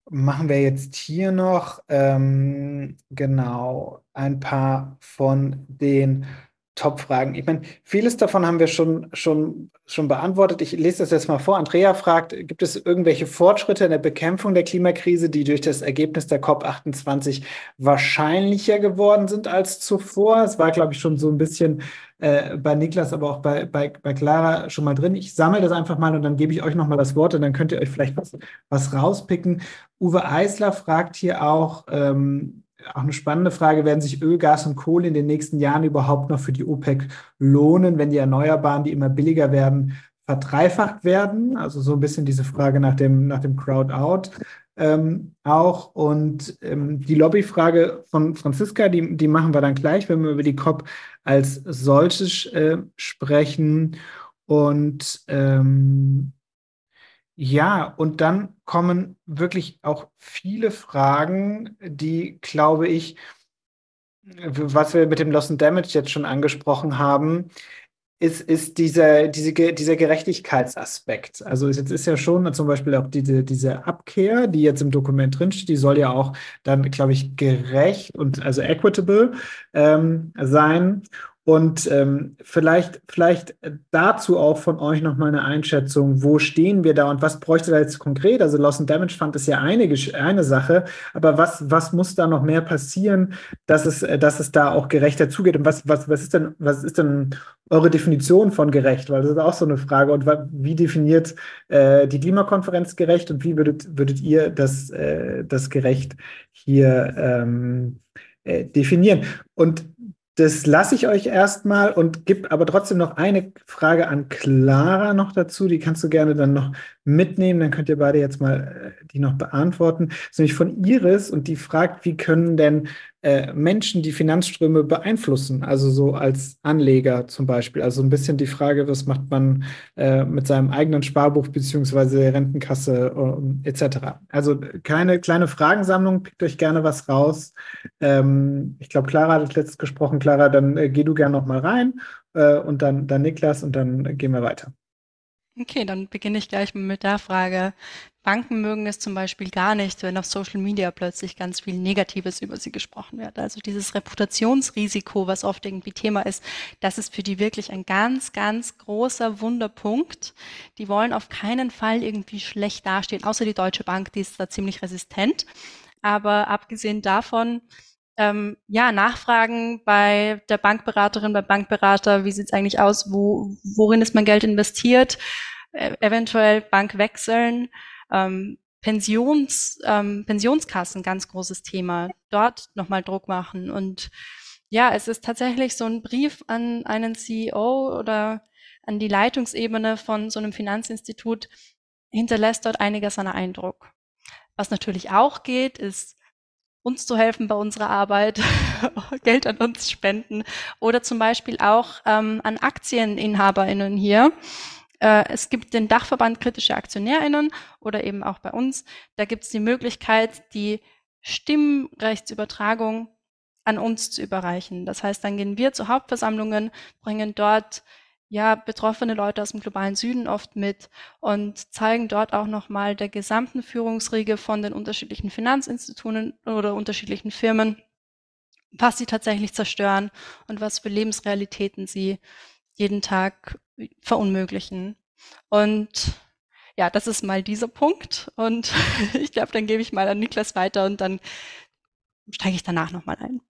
machen wir jetzt hier noch ähm, genau ein paar von den Top-Fragen. Ich meine, vieles davon haben wir schon, schon, schon beantwortet. Ich lese das jetzt mal vor. Andrea fragt, gibt es irgendwelche Fortschritte in der Bekämpfung der Klimakrise, die durch das Ergebnis der COP28 wahrscheinlicher geworden sind als zuvor? Es war, glaube ich, schon so ein bisschen äh, bei Niklas, aber auch bei, bei, bei Clara schon mal drin. Ich sammle das einfach mal und dann gebe ich euch nochmal das Wort und dann könnt ihr euch vielleicht was, was rauspicken. Uwe Eisler fragt hier auch, ähm, auch eine spannende Frage, werden sich Öl, Gas und Kohle in den nächsten Jahren überhaupt noch für die OPEC lohnen, wenn die Erneuerbaren, die immer billiger werden, verdreifacht werden? Also so ein bisschen diese Frage nach dem, nach dem Crowd-Out ähm, auch. Und ähm, die Lobbyfrage von Franziska, die, die machen wir dann gleich, wenn wir über die COP als solches äh, sprechen. Und ähm, ja, und dann kommen wirklich auch viele Fragen, die, glaube ich, was wir mit dem Loss and Damage jetzt schon angesprochen haben, ist, ist dieser, diese, dieser Gerechtigkeitsaspekt. Also jetzt ist ja schon zum Beispiel auch diese, diese Abkehr, die jetzt im Dokument drinsteht, die soll ja auch dann, glaube ich, gerecht und also equitable ähm, sein. Und ähm, vielleicht, vielleicht dazu auch von euch nochmal eine Einschätzung, wo stehen wir da und was bräuchte da jetzt konkret? Also Loss and Damage Fund ist ja eine, eine Sache, aber was, was muss da noch mehr passieren, dass es, dass es da auch gerechter zugeht? Und was, was, was, ist denn, was ist denn eure Definition von gerecht? Weil das ist auch so eine Frage. Und wie definiert äh, die Klimakonferenz gerecht und wie würdet, würdet ihr das, äh, das gerecht hier ähm, äh, definieren? Und das lasse ich euch erstmal und gebe aber trotzdem noch eine Frage an Clara noch dazu. Die kannst du gerne dann noch mitnehmen. Dann könnt ihr beide jetzt mal äh, die noch beantworten. Das ist nämlich von Iris und die fragt, wie können denn äh, Menschen die Finanzströme beeinflussen? Also so als Anleger zum Beispiel. Also ein bisschen die Frage, was macht man äh, mit seinem eigenen Sparbuch beziehungsweise Rentenkasse äh, etc. Also keine kleine Fragensammlung. Pickt euch gerne was raus. Ähm, ich glaube, Clara hat letztes gesprochen. Clara, dann äh, geh du gerne noch mal rein äh, und dann, dann Niklas und dann gehen wir weiter. Okay, dann beginne ich gleich mit der Frage. Banken mögen es zum Beispiel gar nicht, wenn auf Social Media plötzlich ganz viel Negatives über sie gesprochen wird. Also dieses Reputationsrisiko, was oft irgendwie Thema ist, das ist für die wirklich ein ganz, ganz großer Wunderpunkt. Die wollen auf keinen Fall irgendwie schlecht dastehen, außer die Deutsche Bank, die ist da ziemlich resistent. Aber abgesehen davon, ähm, ja, Nachfragen bei der Bankberaterin, beim Bankberater, wie sieht's eigentlich aus, wo, worin ist mein Geld investiert, äh, eventuell Bank wechseln, ähm, Pensions, ähm, Pensionskassen, ganz großes Thema, dort nochmal Druck machen. Und ja, es ist tatsächlich so ein Brief an einen CEO oder an die Leitungsebene von so einem Finanzinstitut hinterlässt dort einiges an Eindruck. Was natürlich auch geht, ist uns zu helfen bei unserer Arbeit, Geld an uns spenden oder zum Beispiel auch ähm, an AktieninhaberInnen hier. Äh, es gibt den Dachverband kritische AktionärInnen oder eben auch bei uns. Da gibt es die Möglichkeit, die Stimmrechtsübertragung an uns zu überreichen. Das heißt, dann gehen wir zu Hauptversammlungen, bringen dort ja, betroffene Leute aus dem globalen Süden oft mit und zeigen dort auch nochmal der gesamten Führungsriege von den unterschiedlichen Finanzinstitutionen oder unterschiedlichen Firmen, was sie tatsächlich zerstören und was für Lebensrealitäten sie jeden Tag verunmöglichen. Und ja, das ist mal dieser Punkt. Und ich glaube, dann gebe ich mal an Niklas weiter und dann steige ich danach nochmal ein.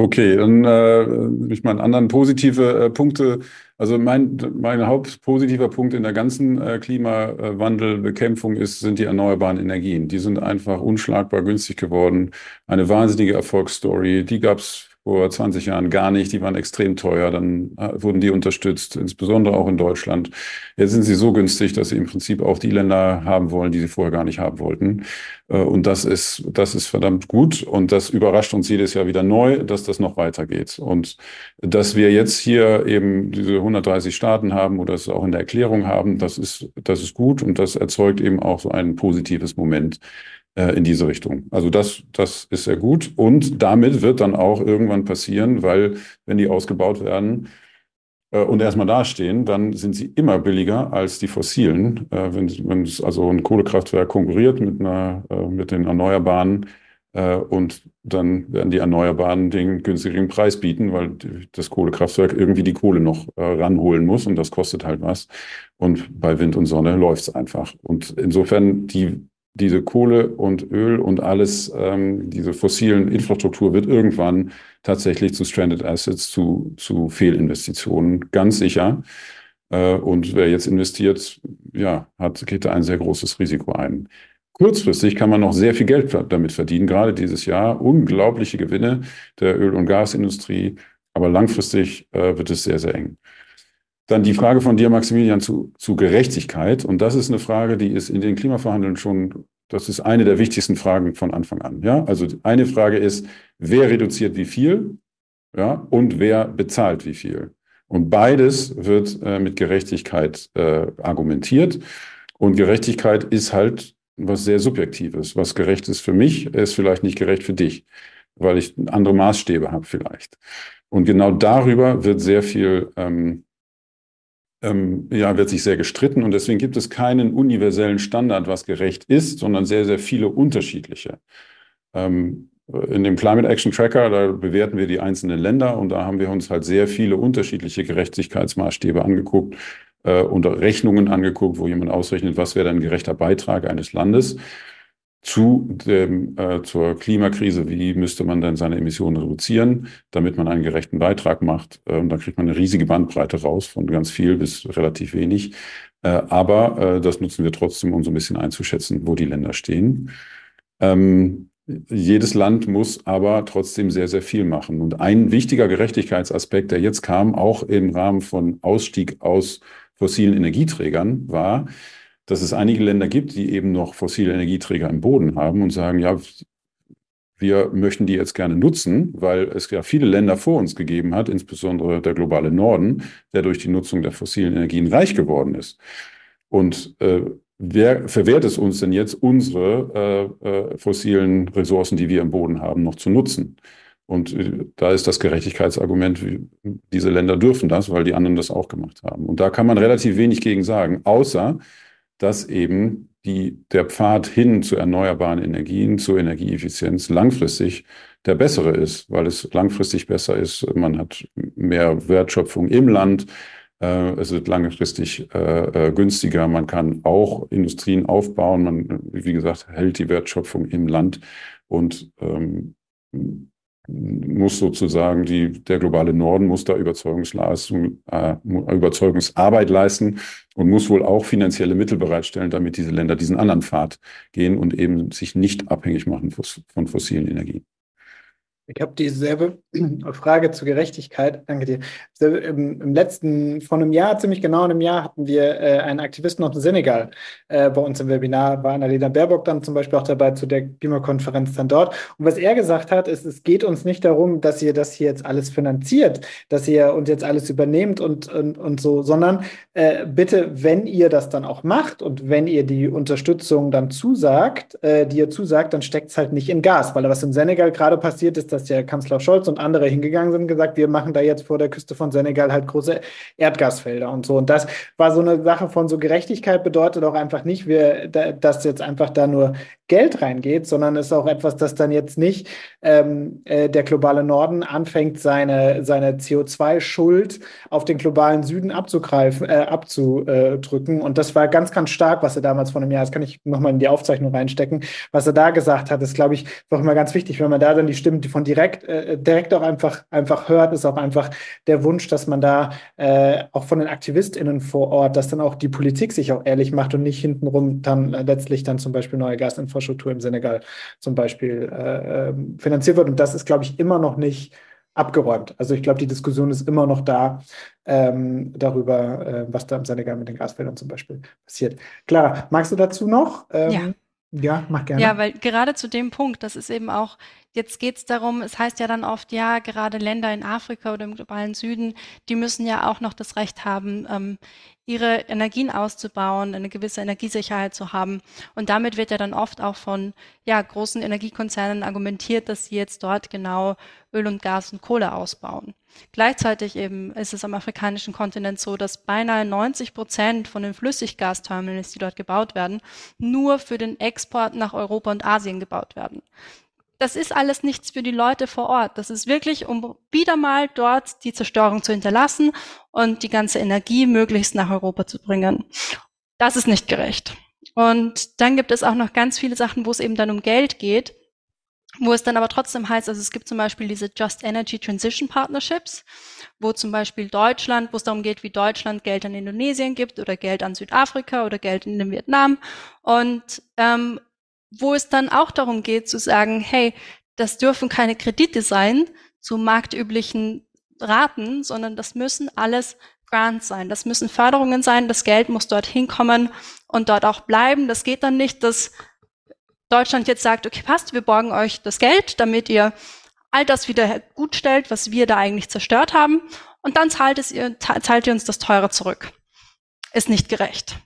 Okay, dann äh, ich meine anderen positive äh, Punkte. Also mein, mein hauptpositiver Punkt in der ganzen äh, Klimawandelbekämpfung ist, sind die erneuerbaren Energien. Die sind einfach unschlagbar günstig geworden. Eine wahnsinnige Erfolgsstory. Die gab es vor 20 Jahren gar nicht. Die waren extrem teuer. Dann äh, wurden die unterstützt, insbesondere auch in Deutschland. Jetzt sind sie so günstig, dass sie im Prinzip auch die Länder haben wollen, die sie vorher gar nicht haben wollten. Äh, und das ist, das ist verdammt gut. Und das überrascht uns jedes Jahr wieder neu, dass das noch weitergeht. Und dass wir jetzt hier eben diese 130 Staaten haben oder es auch in der Erklärung haben, das ist, das ist gut. Und das erzeugt eben auch so ein positives Moment äh, in diese Richtung. Also das, das ist sehr gut. Und damit wird dann auch irgendwann passieren, weil wenn die ausgebaut werden äh, und erstmal dastehen, dann sind sie immer billiger als die fossilen. Äh, wenn, wenn es also ein Kohlekraftwerk konkurriert mit, einer, mit den Erneuerbaren, und dann werden die Erneuerbaren den günstigeren Preis bieten, weil das Kohlekraftwerk irgendwie die Kohle noch ranholen muss und das kostet halt was. Und bei Wind und Sonne läuft es einfach. Und insofern die, diese Kohle und Öl und alles, ähm, diese fossilen Infrastruktur wird irgendwann tatsächlich zu Stranded Assets, zu, zu Fehlinvestitionen, ganz sicher. Äh, und wer jetzt investiert, ja, hat, geht da ein sehr großes Risiko ein. Kurzfristig kann man noch sehr viel Geld damit verdienen, gerade dieses Jahr. Unglaubliche Gewinne der Öl- und Gasindustrie. Aber langfristig äh, wird es sehr, sehr eng. Dann die Frage von dir, Maximilian, zu, zu Gerechtigkeit. Und das ist eine Frage, die ist in den Klimaverhandeln schon, das ist eine der wichtigsten Fragen von Anfang an. Ja, also eine Frage ist, wer reduziert wie viel? Ja, und wer bezahlt wie viel? Und beides wird äh, mit Gerechtigkeit äh, argumentiert. Und Gerechtigkeit ist halt was sehr Subjektives. Was gerecht ist für mich, ist vielleicht nicht gerecht für dich, weil ich andere Maßstäbe habe vielleicht. Und genau darüber wird sehr viel, ähm, ähm, ja, wird sich sehr gestritten. Und deswegen gibt es keinen universellen Standard, was gerecht ist, sondern sehr, sehr viele unterschiedliche. Ähm, in dem Climate Action Tracker, da bewerten wir die einzelnen Länder und da haben wir uns halt sehr viele unterschiedliche Gerechtigkeitsmaßstäbe angeguckt äh, und Rechnungen angeguckt, wo jemand ausrechnet, was wäre ein gerechter Beitrag eines Landes zu dem, äh, zur Klimakrise, wie müsste man denn seine Emissionen reduzieren, damit man einen gerechten Beitrag macht. Äh, und da kriegt man eine riesige Bandbreite raus, von ganz viel bis relativ wenig. Äh, aber äh, das nutzen wir trotzdem, um so ein bisschen einzuschätzen, wo die Länder stehen. Ähm, jedes Land muss aber trotzdem sehr, sehr viel machen. Und ein wichtiger Gerechtigkeitsaspekt, der jetzt kam, auch im Rahmen von Ausstieg aus fossilen Energieträgern war, dass es einige Länder gibt, die eben noch fossile Energieträger im Boden haben und sagen, ja, wir möchten die jetzt gerne nutzen, weil es ja viele Länder vor uns gegeben hat, insbesondere der globale Norden, der durch die Nutzung der fossilen Energien reich geworden ist. Und äh, wer verwehrt es uns denn jetzt, unsere äh, äh, fossilen Ressourcen, die wir im Boden haben, noch zu nutzen? Und äh, da ist das Gerechtigkeitsargument, diese Länder dürfen das, weil die anderen das auch gemacht haben. Und da kann man relativ wenig gegen sagen, außer dass eben die, der Pfad hin zu erneuerbaren Energien, zur Energieeffizienz langfristig der bessere ist, weil es langfristig besser ist. Man hat mehr Wertschöpfung im Land. Äh, es wird langfristig äh, günstiger. Man kann auch Industrien aufbauen. Man, wie gesagt, hält die Wertschöpfung im Land und ähm, muss sozusagen die, der globale Norden muss da Überzeugungsleistung, äh, Überzeugungsarbeit leisten und muss wohl auch finanzielle Mittel bereitstellen, damit diese Länder diesen anderen Pfad gehen und eben sich nicht abhängig machen von fossilen Energien. Ich habe dieselbe Frage zur Gerechtigkeit. Danke dir. Im, Im, letzten, vor einem Jahr, ziemlich genau in einem Jahr, hatten wir äh, einen Aktivisten aus dem Senegal äh, bei uns im Webinar. War Annalena Baerbock dann zum Beispiel auch dabei zu der Klimakonferenz dann dort. Und was er gesagt hat, ist, es geht uns nicht darum, dass ihr das hier jetzt alles finanziert, dass ihr uns jetzt alles übernehmt und, und, und so, sondern äh, bitte, wenn ihr das dann auch macht und wenn ihr die Unterstützung dann zusagt, äh, die ihr zusagt, dann steckt es halt nicht in Gas. Weil was im Senegal gerade passiert ist, dass der Kanzler Scholz und andere hingegangen sind und gesagt, wir machen da jetzt vor der Küste von Senegal halt große Erdgasfelder und so. Und das war so eine Sache von so Gerechtigkeit bedeutet auch einfach nicht, wir, dass jetzt einfach da nur Geld reingeht, sondern ist auch etwas, das dann jetzt nicht ähm, äh, der globale Norden anfängt, seine, seine CO2-Schuld auf den globalen Süden abzugreifen, äh, abzudrücken. Und das war ganz, ganz stark, was er damals vor einem Jahr, das kann ich nochmal in die Aufzeichnung reinstecken, was er da gesagt hat, ist, glaube ich, auch immer ganz wichtig, wenn man da dann die Stimmen von direkt, äh, direkt auch einfach, einfach hört, ist auch einfach der Wunsch, dass man da äh, auch von den AktivistInnen vor Ort, dass dann auch die Politik sich auch ehrlich macht und nicht hintenrum dann äh, letztlich dann zum Beispiel neue Gasinfrastruktur Infrastruktur im Senegal zum Beispiel äh, ähm, finanziert wird. Und das ist, glaube ich, immer noch nicht abgeräumt. Also ich glaube, die Diskussion ist immer noch da ähm, darüber, äh, was da im Senegal mit den Gasfeldern zum Beispiel passiert. Clara, magst du dazu noch? Ähm, ja. Ja, mach gerne. Ja, weil gerade zu dem Punkt, das ist eben auch, jetzt geht es darum, es heißt ja dann oft, ja, gerade Länder in Afrika oder im globalen Süden, die müssen ja auch noch das Recht haben, ähm, ihre Energien auszubauen, eine gewisse Energiesicherheit zu haben. Und damit wird ja dann oft auch von ja, großen Energiekonzernen argumentiert, dass sie jetzt dort genau Öl und Gas und Kohle ausbauen. Gleichzeitig eben ist es am afrikanischen Kontinent so, dass beinahe 90 Prozent von den Flüssiggasterminals, die dort gebaut werden, nur für den Export nach Europa und Asien gebaut werden. Das ist alles nichts für die Leute vor Ort. Das ist wirklich, um wieder mal dort die Zerstörung zu hinterlassen und die ganze Energie möglichst nach Europa zu bringen. Das ist nicht gerecht. Und dann gibt es auch noch ganz viele Sachen, wo es eben dann um Geld geht, wo es dann aber trotzdem heißt, also es gibt zum Beispiel diese Just Energy Transition Partnerships, wo zum Beispiel Deutschland, wo es darum geht, wie Deutschland Geld an Indonesien gibt oder Geld an Südafrika oder Geld in den Vietnam und ähm, wo es dann auch darum geht zu sagen, hey, das dürfen keine Kredite sein zu marktüblichen Raten, sondern das müssen alles Grants sein. Das müssen Förderungen sein. Das Geld muss dort hinkommen und dort auch bleiben. Das geht dann nicht, dass Deutschland jetzt sagt, okay, passt, wir borgen euch das Geld, damit ihr all das wieder gut stellt, was wir da eigentlich zerstört haben. Und dann zahlt, es ihr, zahlt ihr uns das teure zurück. Ist nicht gerecht.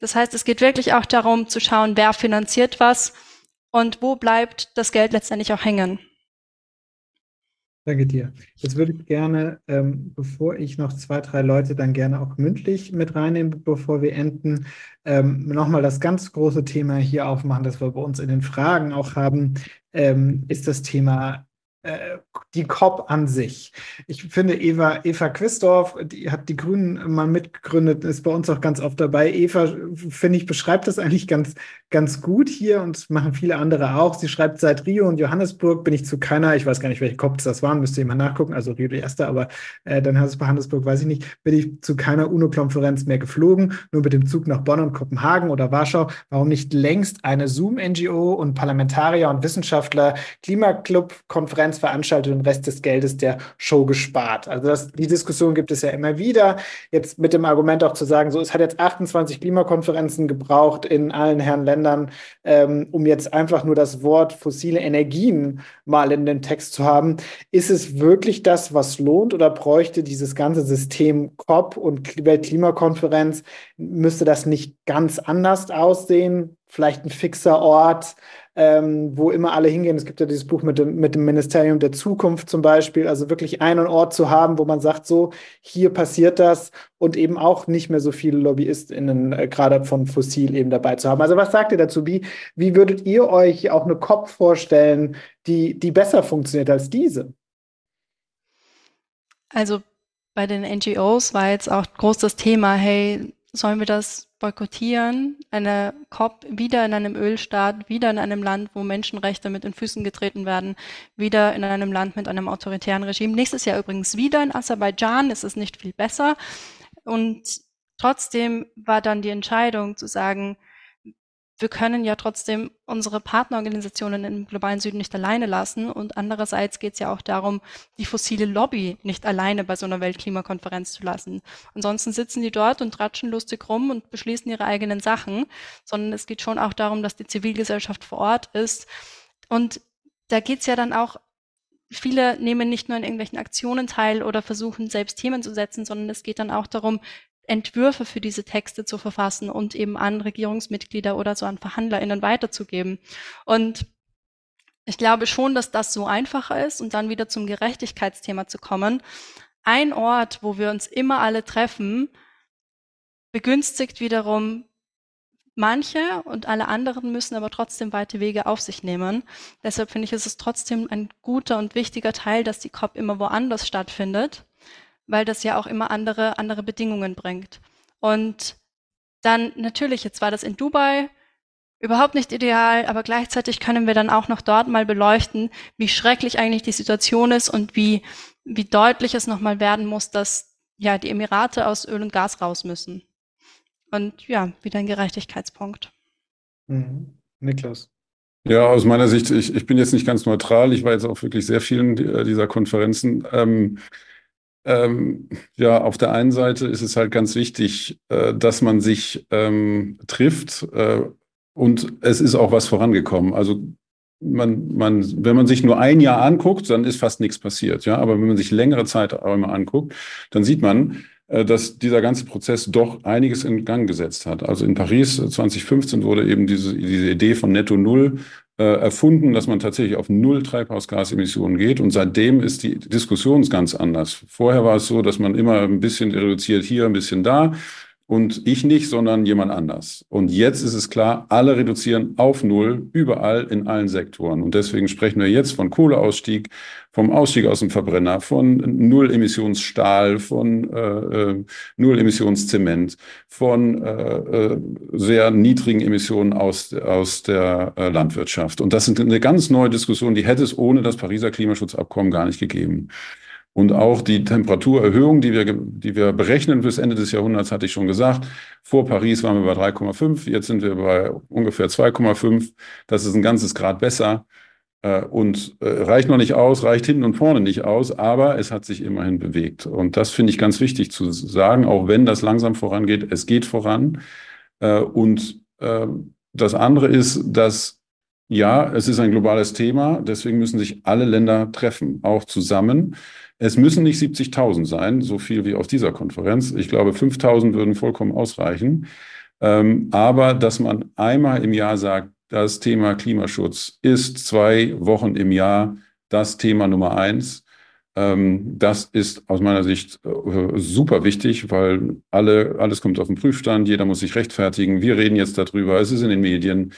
Das heißt, es geht wirklich auch darum zu schauen, wer finanziert was und wo bleibt das Geld letztendlich auch hängen. Danke dir. Jetzt würde ich gerne, ähm, bevor ich noch zwei, drei Leute dann gerne auch mündlich mit reinnehme, bevor wir enden, ähm, nochmal das ganz große Thema hier aufmachen, das wir bei uns in den Fragen auch haben, ähm, ist das Thema die COP an sich. Ich finde, Eva, Eva Quistorf, die hat die Grünen mal mitgegründet, ist bei uns auch ganz oft dabei. Eva, finde ich, beschreibt das eigentlich ganz, ganz gut hier und machen viele andere auch. Sie schreibt, seit Rio und Johannesburg bin ich zu keiner, ich weiß gar nicht, welche COPs das waren, müsste jemand nachgucken, also Rio die erste, aber äh, dann heißt es bei Johannesburg, weiß ich nicht, bin ich zu keiner UNO-Konferenz mehr geflogen, nur mit dem Zug nach Bonn und Kopenhagen oder Warschau. Warum nicht längst eine Zoom-NGO und Parlamentarier und Wissenschaftler Klimaclub-Konferenz veranstaltet den Rest des Geldes der Show gespart. Also das, die Diskussion gibt es ja immer wieder. Jetzt mit dem Argument auch zu sagen, so es hat jetzt 28 Klimakonferenzen gebraucht in allen Herren Ländern, ähm, um jetzt einfach nur das Wort fossile Energien mal in dem Text zu haben. Ist es wirklich das, was lohnt oder bräuchte dieses ganze System COP und Weltklimakonferenz, müsste das nicht ganz anders aussehen? Vielleicht ein fixer Ort, ähm, wo immer alle hingehen. Es gibt ja dieses Buch mit dem, mit dem Ministerium der Zukunft zum Beispiel, also wirklich einen Ort zu haben, wo man sagt, so, hier passiert das und eben auch nicht mehr so viele LobbyistInnen äh, gerade von Fossil eben dabei zu haben. Also was sagt ihr dazu? Wie, wie würdet ihr euch auch eine COP vorstellen, die, die besser funktioniert als diese? Also bei den NGOs war jetzt auch groß das Thema, hey, sollen wir das boykottieren, eine COP wieder in einem Ölstaat, wieder in einem Land, wo Menschenrechte mit den Füßen getreten werden, wieder in einem Land mit einem autoritären Regime. Nächstes Jahr übrigens wieder in Aserbaidschan, ist es nicht viel besser. Und trotzdem war dann die Entscheidung zu sagen, wir können ja trotzdem unsere Partnerorganisationen im globalen Süden nicht alleine lassen. Und andererseits geht es ja auch darum, die fossile Lobby nicht alleine bei so einer Weltklimakonferenz zu lassen. Ansonsten sitzen die dort und tratschen lustig rum und beschließen ihre eigenen Sachen, sondern es geht schon auch darum, dass die Zivilgesellschaft vor Ort ist. Und da geht es ja dann auch viele nehmen nicht nur in irgendwelchen Aktionen teil oder versuchen selbst Themen zu setzen, sondern es geht dann auch darum, Entwürfe für diese Texte zu verfassen und eben an Regierungsmitglieder oder so an VerhandlerInnen weiterzugeben. Und ich glaube schon, dass das so einfacher ist und dann wieder zum Gerechtigkeitsthema zu kommen. Ein Ort, wo wir uns immer alle treffen, begünstigt wiederum manche und alle anderen müssen aber trotzdem weite Wege auf sich nehmen. Deshalb finde ich, ist es trotzdem ein guter und wichtiger Teil, dass die COP immer woanders stattfindet weil das ja auch immer andere, andere Bedingungen bringt. Und dann natürlich, jetzt war das in Dubai überhaupt nicht ideal, aber gleichzeitig können wir dann auch noch dort mal beleuchten, wie schrecklich eigentlich die Situation ist und wie, wie deutlich es nochmal werden muss, dass ja die Emirate aus Öl und Gas raus müssen. Und ja, wieder ein Gerechtigkeitspunkt. Mhm. Niklas. Ja, aus meiner Sicht, ich, ich bin jetzt nicht ganz neutral. Ich war jetzt auf wirklich sehr vielen dieser Konferenzen. Ähm, ähm, ja, auf der einen Seite ist es halt ganz wichtig, äh, dass man sich ähm, trifft äh, und es ist auch was vorangekommen. Also man, man, wenn man sich nur ein Jahr anguckt, dann ist fast nichts passiert. Ja, aber wenn man sich längere Zeiträume anguckt, dann sieht man, äh, dass dieser ganze Prozess doch einiges in Gang gesetzt hat. Also in Paris 2015 wurde eben diese, diese Idee von Netto Null äh, erfunden, dass man tatsächlich auf null Treibhausgasemissionen geht. Und seitdem ist die Diskussion ganz anders. Vorher war es so, dass man immer ein bisschen reduziert hier, ein bisschen da. Und ich nicht, sondern jemand anders. Und jetzt ist es klar, alle reduzieren auf Null, überall in allen Sektoren. Und deswegen sprechen wir jetzt von Kohleausstieg, vom Ausstieg aus dem Verbrenner, von Null-Emissionsstahl, von äh, äh, Null-Emissionszement, von äh, äh, sehr niedrigen Emissionen aus, aus der äh, Landwirtschaft. Und das ist eine ganz neue Diskussion, die hätte es ohne das Pariser Klimaschutzabkommen gar nicht gegeben. Und auch die Temperaturerhöhung, die wir, die wir berechnen bis Ende des Jahrhunderts, hatte ich schon gesagt. Vor Paris waren wir bei 3,5, jetzt sind wir bei ungefähr 2,5. Das ist ein ganzes Grad besser. Äh, und äh, reicht noch nicht aus, reicht hinten und vorne nicht aus, aber es hat sich immerhin bewegt. Und das finde ich ganz wichtig zu sagen, auch wenn das langsam vorangeht, es geht voran. Äh, und das andere ist, dass ja, es ist ein globales Thema, deswegen müssen sich alle Länder treffen, auch zusammen. Es müssen nicht 70.000 sein, so viel wie auf dieser Konferenz. Ich glaube, 5.000 würden vollkommen ausreichen. Ähm, aber dass man einmal im Jahr sagt, das Thema Klimaschutz ist zwei Wochen im Jahr das Thema Nummer eins. Ähm, das ist aus meiner Sicht äh, super wichtig, weil alle, alles kommt auf den Prüfstand, jeder muss sich rechtfertigen. Wir reden jetzt darüber, es ist in den Medien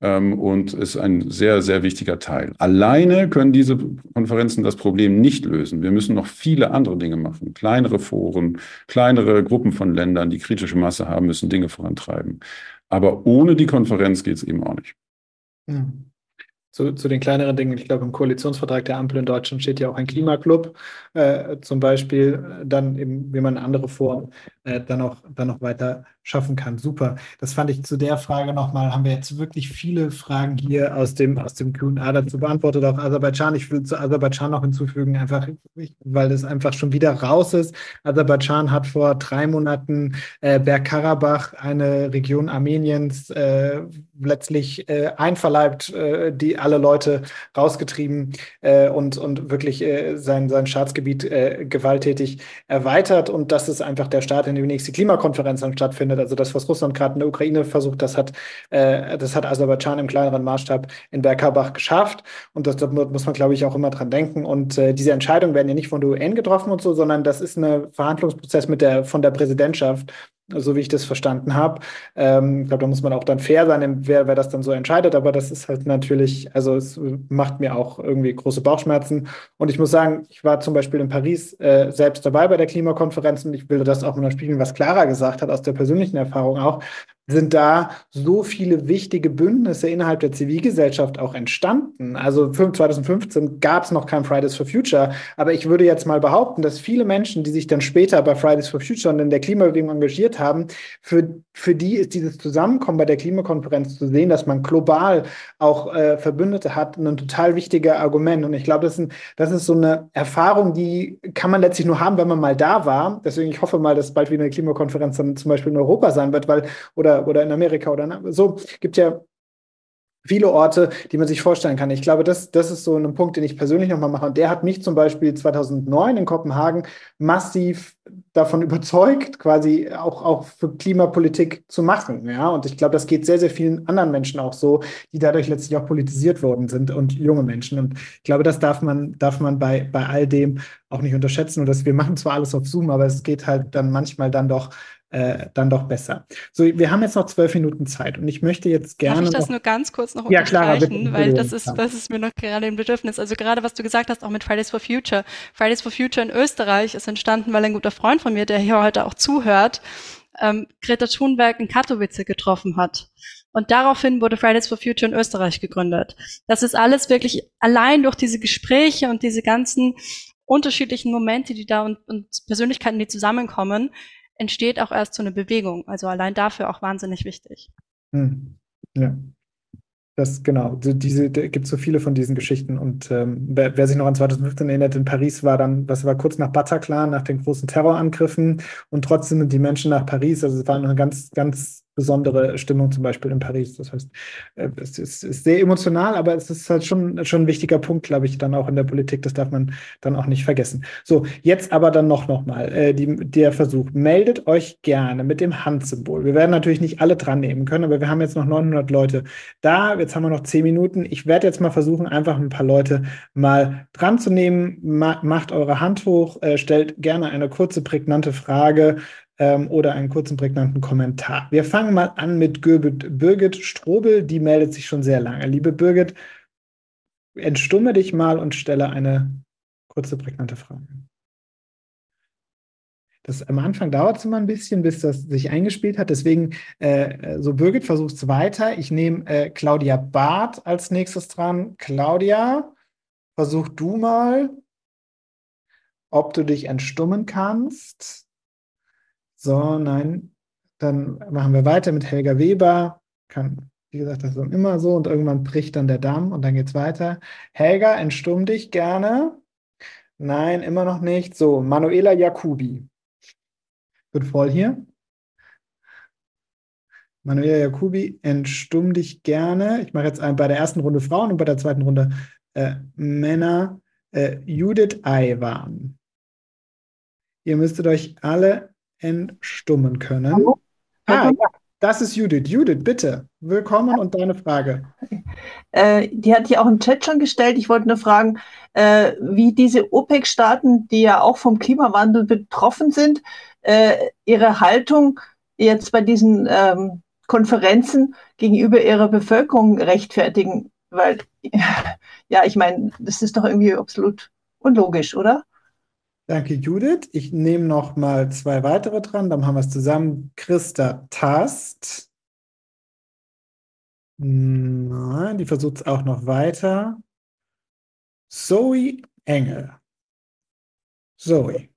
und ist ein sehr, sehr wichtiger Teil. Alleine können diese Konferenzen das Problem nicht lösen. Wir müssen noch viele andere Dinge machen. Kleinere Foren, kleinere Gruppen von Ländern, die kritische Masse haben, müssen Dinge vorantreiben. Aber ohne die Konferenz geht es eben auch nicht. Mhm zu, zu den kleineren Dingen. Ich glaube, im Koalitionsvertrag der Ampel in Deutschland steht ja auch ein Klimaclub äh, zum Beispiel, dann eben, wie man andere Formen äh, dann, auch, dann noch weiter schaffen kann. Super. Das fand ich zu der Frage nochmal, haben wir jetzt wirklich viele Fragen hier aus dem, aus dem Q&A dazu beantwortet, auch Aserbaidschan. Ich will zu Aserbaidschan noch hinzufügen, einfach, weil es einfach schon wieder raus ist. Aserbaidschan hat vor drei Monaten äh, Bergkarabach, eine Region Armeniens, äh, letztlich äh, einverleibt, äh, die alle Leute rausgetrieben äh, und, und wirklich äh, sein, sein Staatsgebiet gewalttätig erweitert. Und das ist einfach der Staat, in dem die nächste Klimakonferenz dann stattfindet. Also das, was Russland gerade in der Ukraine versucht, das hat, äh, das hat Aserbaidschan im kleineren Maßstab in Bergkarabach geschafft. Und das, da muss man, glaube ich, auch immer dran denken. Und äh, diese Entscheidungen werden ja nicht von der UN getroffen und so, sondern das ist ein Verhandlungsprozess mit der, von der Präsidentschaft so wie ich das verstanden habe. Ähm, ich glaube, da muss man auch dann fair sein, wer, wer das dann so entscheidet, aber das ist halt natürlich, also es macht mir auch irgendwie große Bauchschmerzen. Und ich muss sagen, ich war zum Beispiel in Paris äh, selbst dabei bei der Klimakonferenz und ich will das auch mal spiegeln, was Clara gesagt hat, aus der persönlichen Erfahrung auch sind da so viele wichtige Bündnisse innerhalb der Zivilgesellschaft auch entstanden. Also 2015 gab es noch kein Fridays for Future, aber ich würde jetzt mal behaupten, dass viele Menschen, die sich dann später bei Fridays for Future und in der Klimabewegung engagiert haben, für, für die ist dieses Zusammenkommen bei der Klimakonferenz zu sehen, dass man global auch äh, Verbündete hat, ein total wichtiger Argument. Und ich glaube, das, das ist so eine Erfahrung, die kann man letztlich nur haben, wenn man mal da war. Deswegen, ich hoffe mal, dass bald wieder eine Klimakonferenz dann zum Beispiel in Europa sein wird, weil, oder oder, in Amerika oder so. Gibt ja viele Orte, die man sich vorstellen kann. Ich glaube, das, das ist so ein Punkt, den ich persönlich nochmal mache. Und der hat mich zum Beispiel 2009 in Kopenhagen massiv davon überzeugt, quasi auch, auch für Klimapolitik zu machen. Ja, und ich glaube, das geht sehr, sehr vielen anderen Menschen auch so, die dadurch letztlich auch politisiert worden sind und junge Menschen. Und ich glaube, das darf man, darf man bei, bei all dem auch nicht unterschätzen. Und dass wir machen zwar alles auf Zoom, aber es geht halt dann manchmal dann doch äh, dann doch besser. So, wir haben jetzt noch zwölf Minuten Zeit und ich möchte jetzt gerne. Darf ich das noch, nur ganz kurz noch ja, unterstreichen, klar, weil das ist, das ist mir noch gerade ein Bedürfnis. Also gerade was du gesagt hast, auch mit Fridays for Future. Fridays for Future in Österreich ist entstanden, weil ein guter Freund von mir, der hier heute auch zuhört, ähm, Greta Thunberg in Katowice getroffen hat. Und daraufhin wurde Fridays for Future in Österreich gegründet. Das ist alles wirklich allein durch diese Gespräche und diese ganzen unterschiedlichen Momente, die da und, und Persönlichkeiten, die zusammenkommen, entsteht auch erst so eine Bewegung. Also allein dafür auch wahnsinnig wichtig. Hm. Ja. Das genau, diese gibt so viele von diesen Geschichten und ähm, wer, wer, sich noch an 2015 erinnert, in Paris war dann, was war kurz nach Bataclan, nach den großen Terrorangriffen und trotzdem sind die Menschen nach Paris, also es war eine ganz, ganz besondere Stimmung zum Beispiel in Paris. Das heißt, äh, es ist, ist, sehr emotional, aber es ist halt schon, schon ein wichtiger Punkt, glaube ich, dann auch in der Politik. Das darf man dann auch nicht vergessen. So, jetzt aber dann noch, noch mal äh, die, der Versuch. Meldet euch gerne mit dem Handsymbol. Wir werden natürlich nicht alle dran nehmen können, aber wir haben jetzt noch 900 Leute da. Jetzt haben wir noch 10 Minuten. Ich werde jetzt mal versuchen, einfach ein paar Leute mal dran zu nehmen. Ma macht eure Hand hoch, äh, stellt gerne eine kurze, prägnante Frage ähm, oder einen kurzen, prägnanten Kommentar. Wir fangen mal an mit Birgit, Birgit Strobel, die meldet sich schon sehr lange. Liebe Birgit, entstumme dich mal und stelle eine kurze, prägnante Frage. Das, am Anfang dauert es immer ein bisschen, bis das sich eingespielt hat. Deswegen, äh, so Birgit, versucht es weiter. Ich nehme äh, Claudia Barth als nächstes dran. Claudia, versuch du mal, ob du dich entstummen kannst. So, nein. Dann machen wir weiter mit Helga Weber. Kann, wie gesagt, das ist immer so und irgendwann bricht dann der Damm und dann geht es weiter. Helga, entstumm dich gerne. Nein, immer noch nicht. So, Manuela Jacobi. Wird voll hier. Manuela Jacobi, entstumm dich gerne. Ich mache jetzt bei der ersten Runde Frauen und bei der zweiten Runde äh, Männer. Äh, Judith Aiwan. Ihr müsstet euch alle entstummen können. Hallo? Ah, ja, das ist Judith. Judith, bitte, willkommen und deine Frage. Äh, die hat hier auch im Chat schon gestellt. Ich wollte nur fragen, äh, wie diese OPEC-Staaten, die ja auch vom Klimawandel betroffen sind, äh, ihre Haltung jetzt bei diesen ähm, Konferenzen gegenüber ihrer Bevölkerung rechtfertigen. Weil, ja, ich meine, das ist doch irgendwie absolut unlogisch, oder? Danke, Judith. Ich nehme noch mal zwei weitere dran, dann haben wir es zusammen. Christa Tast. Nein, die versucht es auch noch weiter. Zoe Engel. Zoe.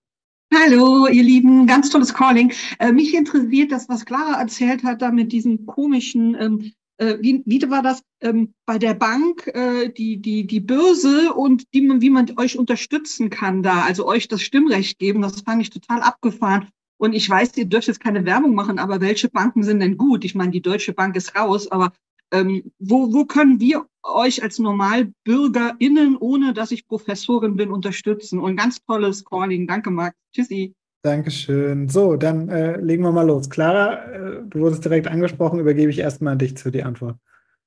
Hallo, ihr Lieben, ganz tolles Calling. Äh, mich interessiert das, was Clara erzählt hat, da mit diesen komischen ähm, äh, wie, wie war das ähm, bei der Bank, äh, die, die, die Börse und die, wie man euch unterstützen kann da, also euch das Stimmrecht geben, das fand ich total abgefahren. Und ich weiß, ihr dürft jetzt keine Werbung machen, aber welche Banken sind denn gut? Ich meine, die Deutsche Bank ist raus, aber ähm, wo, wo können wir euch als NormalbürgerInnen, ohne dass ich Professorin bin, unterstützen? Und ganz tolles Calling. Danke, Max. Tschüssi. Dankeschön. So, dann äh, legen wir mal los. Clara, äh, du wurdest direkt angesprochen, übergebe ich erstmal an dich zu die Antwort.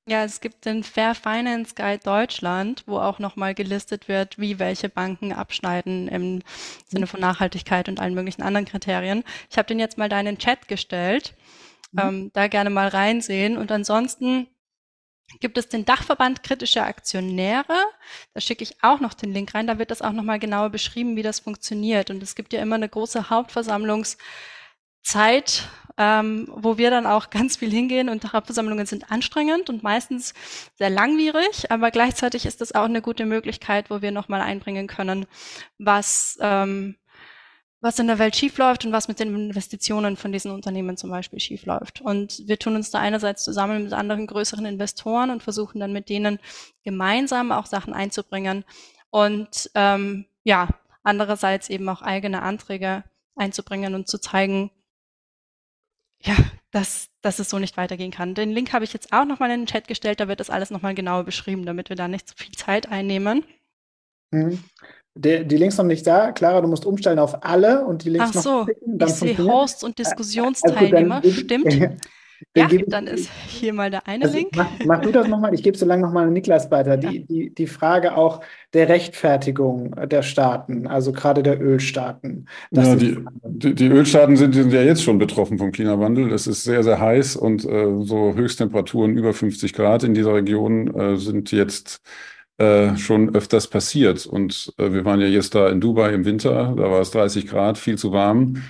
Ja, es gibt den Fair Finance Guide Deutschland, wo auch nochmal gelistet wird, wie welche Banken abschneiden im Sinne von Nachhaltigkeit und allen möglichen anderen Kriterien. Ich habe den jetzt mal da in den Chat gestellt. Mhm. Ähm, da gerne mal reinsehen. Und ansonsten gibt es den Dachverband kritischer Aktionäre. Da schicke ich auch noch den Link rein. Da wird das auch nochmal genauer beschrieben, wie das funktioniert. Und es gibt ja immer eine große Hauptversammlungszeit, ähm, wo wir dann auch ganz viel hingehen. Und Hauptversammlungen sind anstrengend und meistens sehr langwierig. Aber gleichzeitig ist das auch eine gute Möglichkeit, wo wir nochmal einbringen können, was ähm, was in der Welt schiefläuft und was mit den Investitionen von diesen Unternehmen zum Beispiel schiefläuft. Und wir tun uns da einerseits zusammen mit anderen größeren Investoren und versuchen dann mit denen gemeinsam auch Sachen einzubringen und ähm, ja, andererseits eben auch eigene Anträge einzubringen und zu zeigen, ja, dass, dass es so nicht weitergehen kann. Den Link habe ich jetzt auch nochmal in den Chat gestellt, da wird das alles nochmal genauer beschrieben, damit wir da nicht zu viel Zeit einnehmen. Mhm. Der, die Links noch nicht da. Clara, du musst umstellen auf alle und die Links Ach so, noch klicken, ich sehe Hosts und Diskussionsteilnehmer, also stimmt. ja, dann ist hier mal der eine also Link. Mach, mach, du das nochmal, ich gebe so lange nochmal an Niklas weiter. Die, ja. die, die Frage auch der Rechtfertigung der Staaten, also gerade der Ölstaaten. Ja, die, die, die, Ölstaaten sind, sind, ja jetzt schon betroffen vom Klimawandel. Es ist sehr, sehr heiß und äh, so Höchsttemperaturen über 50 Grad in dieser Region äh, sind jetzt äh, schon öfters passiert. Und äh, wir waren ja jetzt da in Dubai im Winter, da war es 30 Grad, viel zu warm.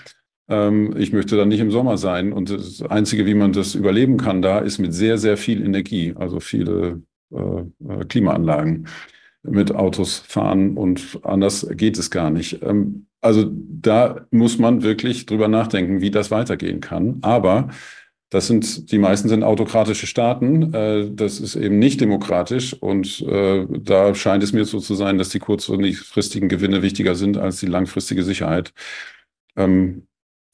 Ähm, ich möchte dann nicht im Sommer sein. Und das Einzige, wie man das überleben kann da, ist mit sehr, sehr viel Energie, also viele äh, äh Klimaanlagen mit Autos fahren und anders geht es gar nicht. Ähm, also da muss man wirklich drüber nachdenken, wie das weitergehen kann. Aber das sind, die meisten sind autokratische Staaten. Äh, das ist eben nicht demokratisch. Und äh, da scheint es mir so zu sein, dass die kurzfristigen Gewinne wichtiger sind als die langfristige Sicherheit. Ähm,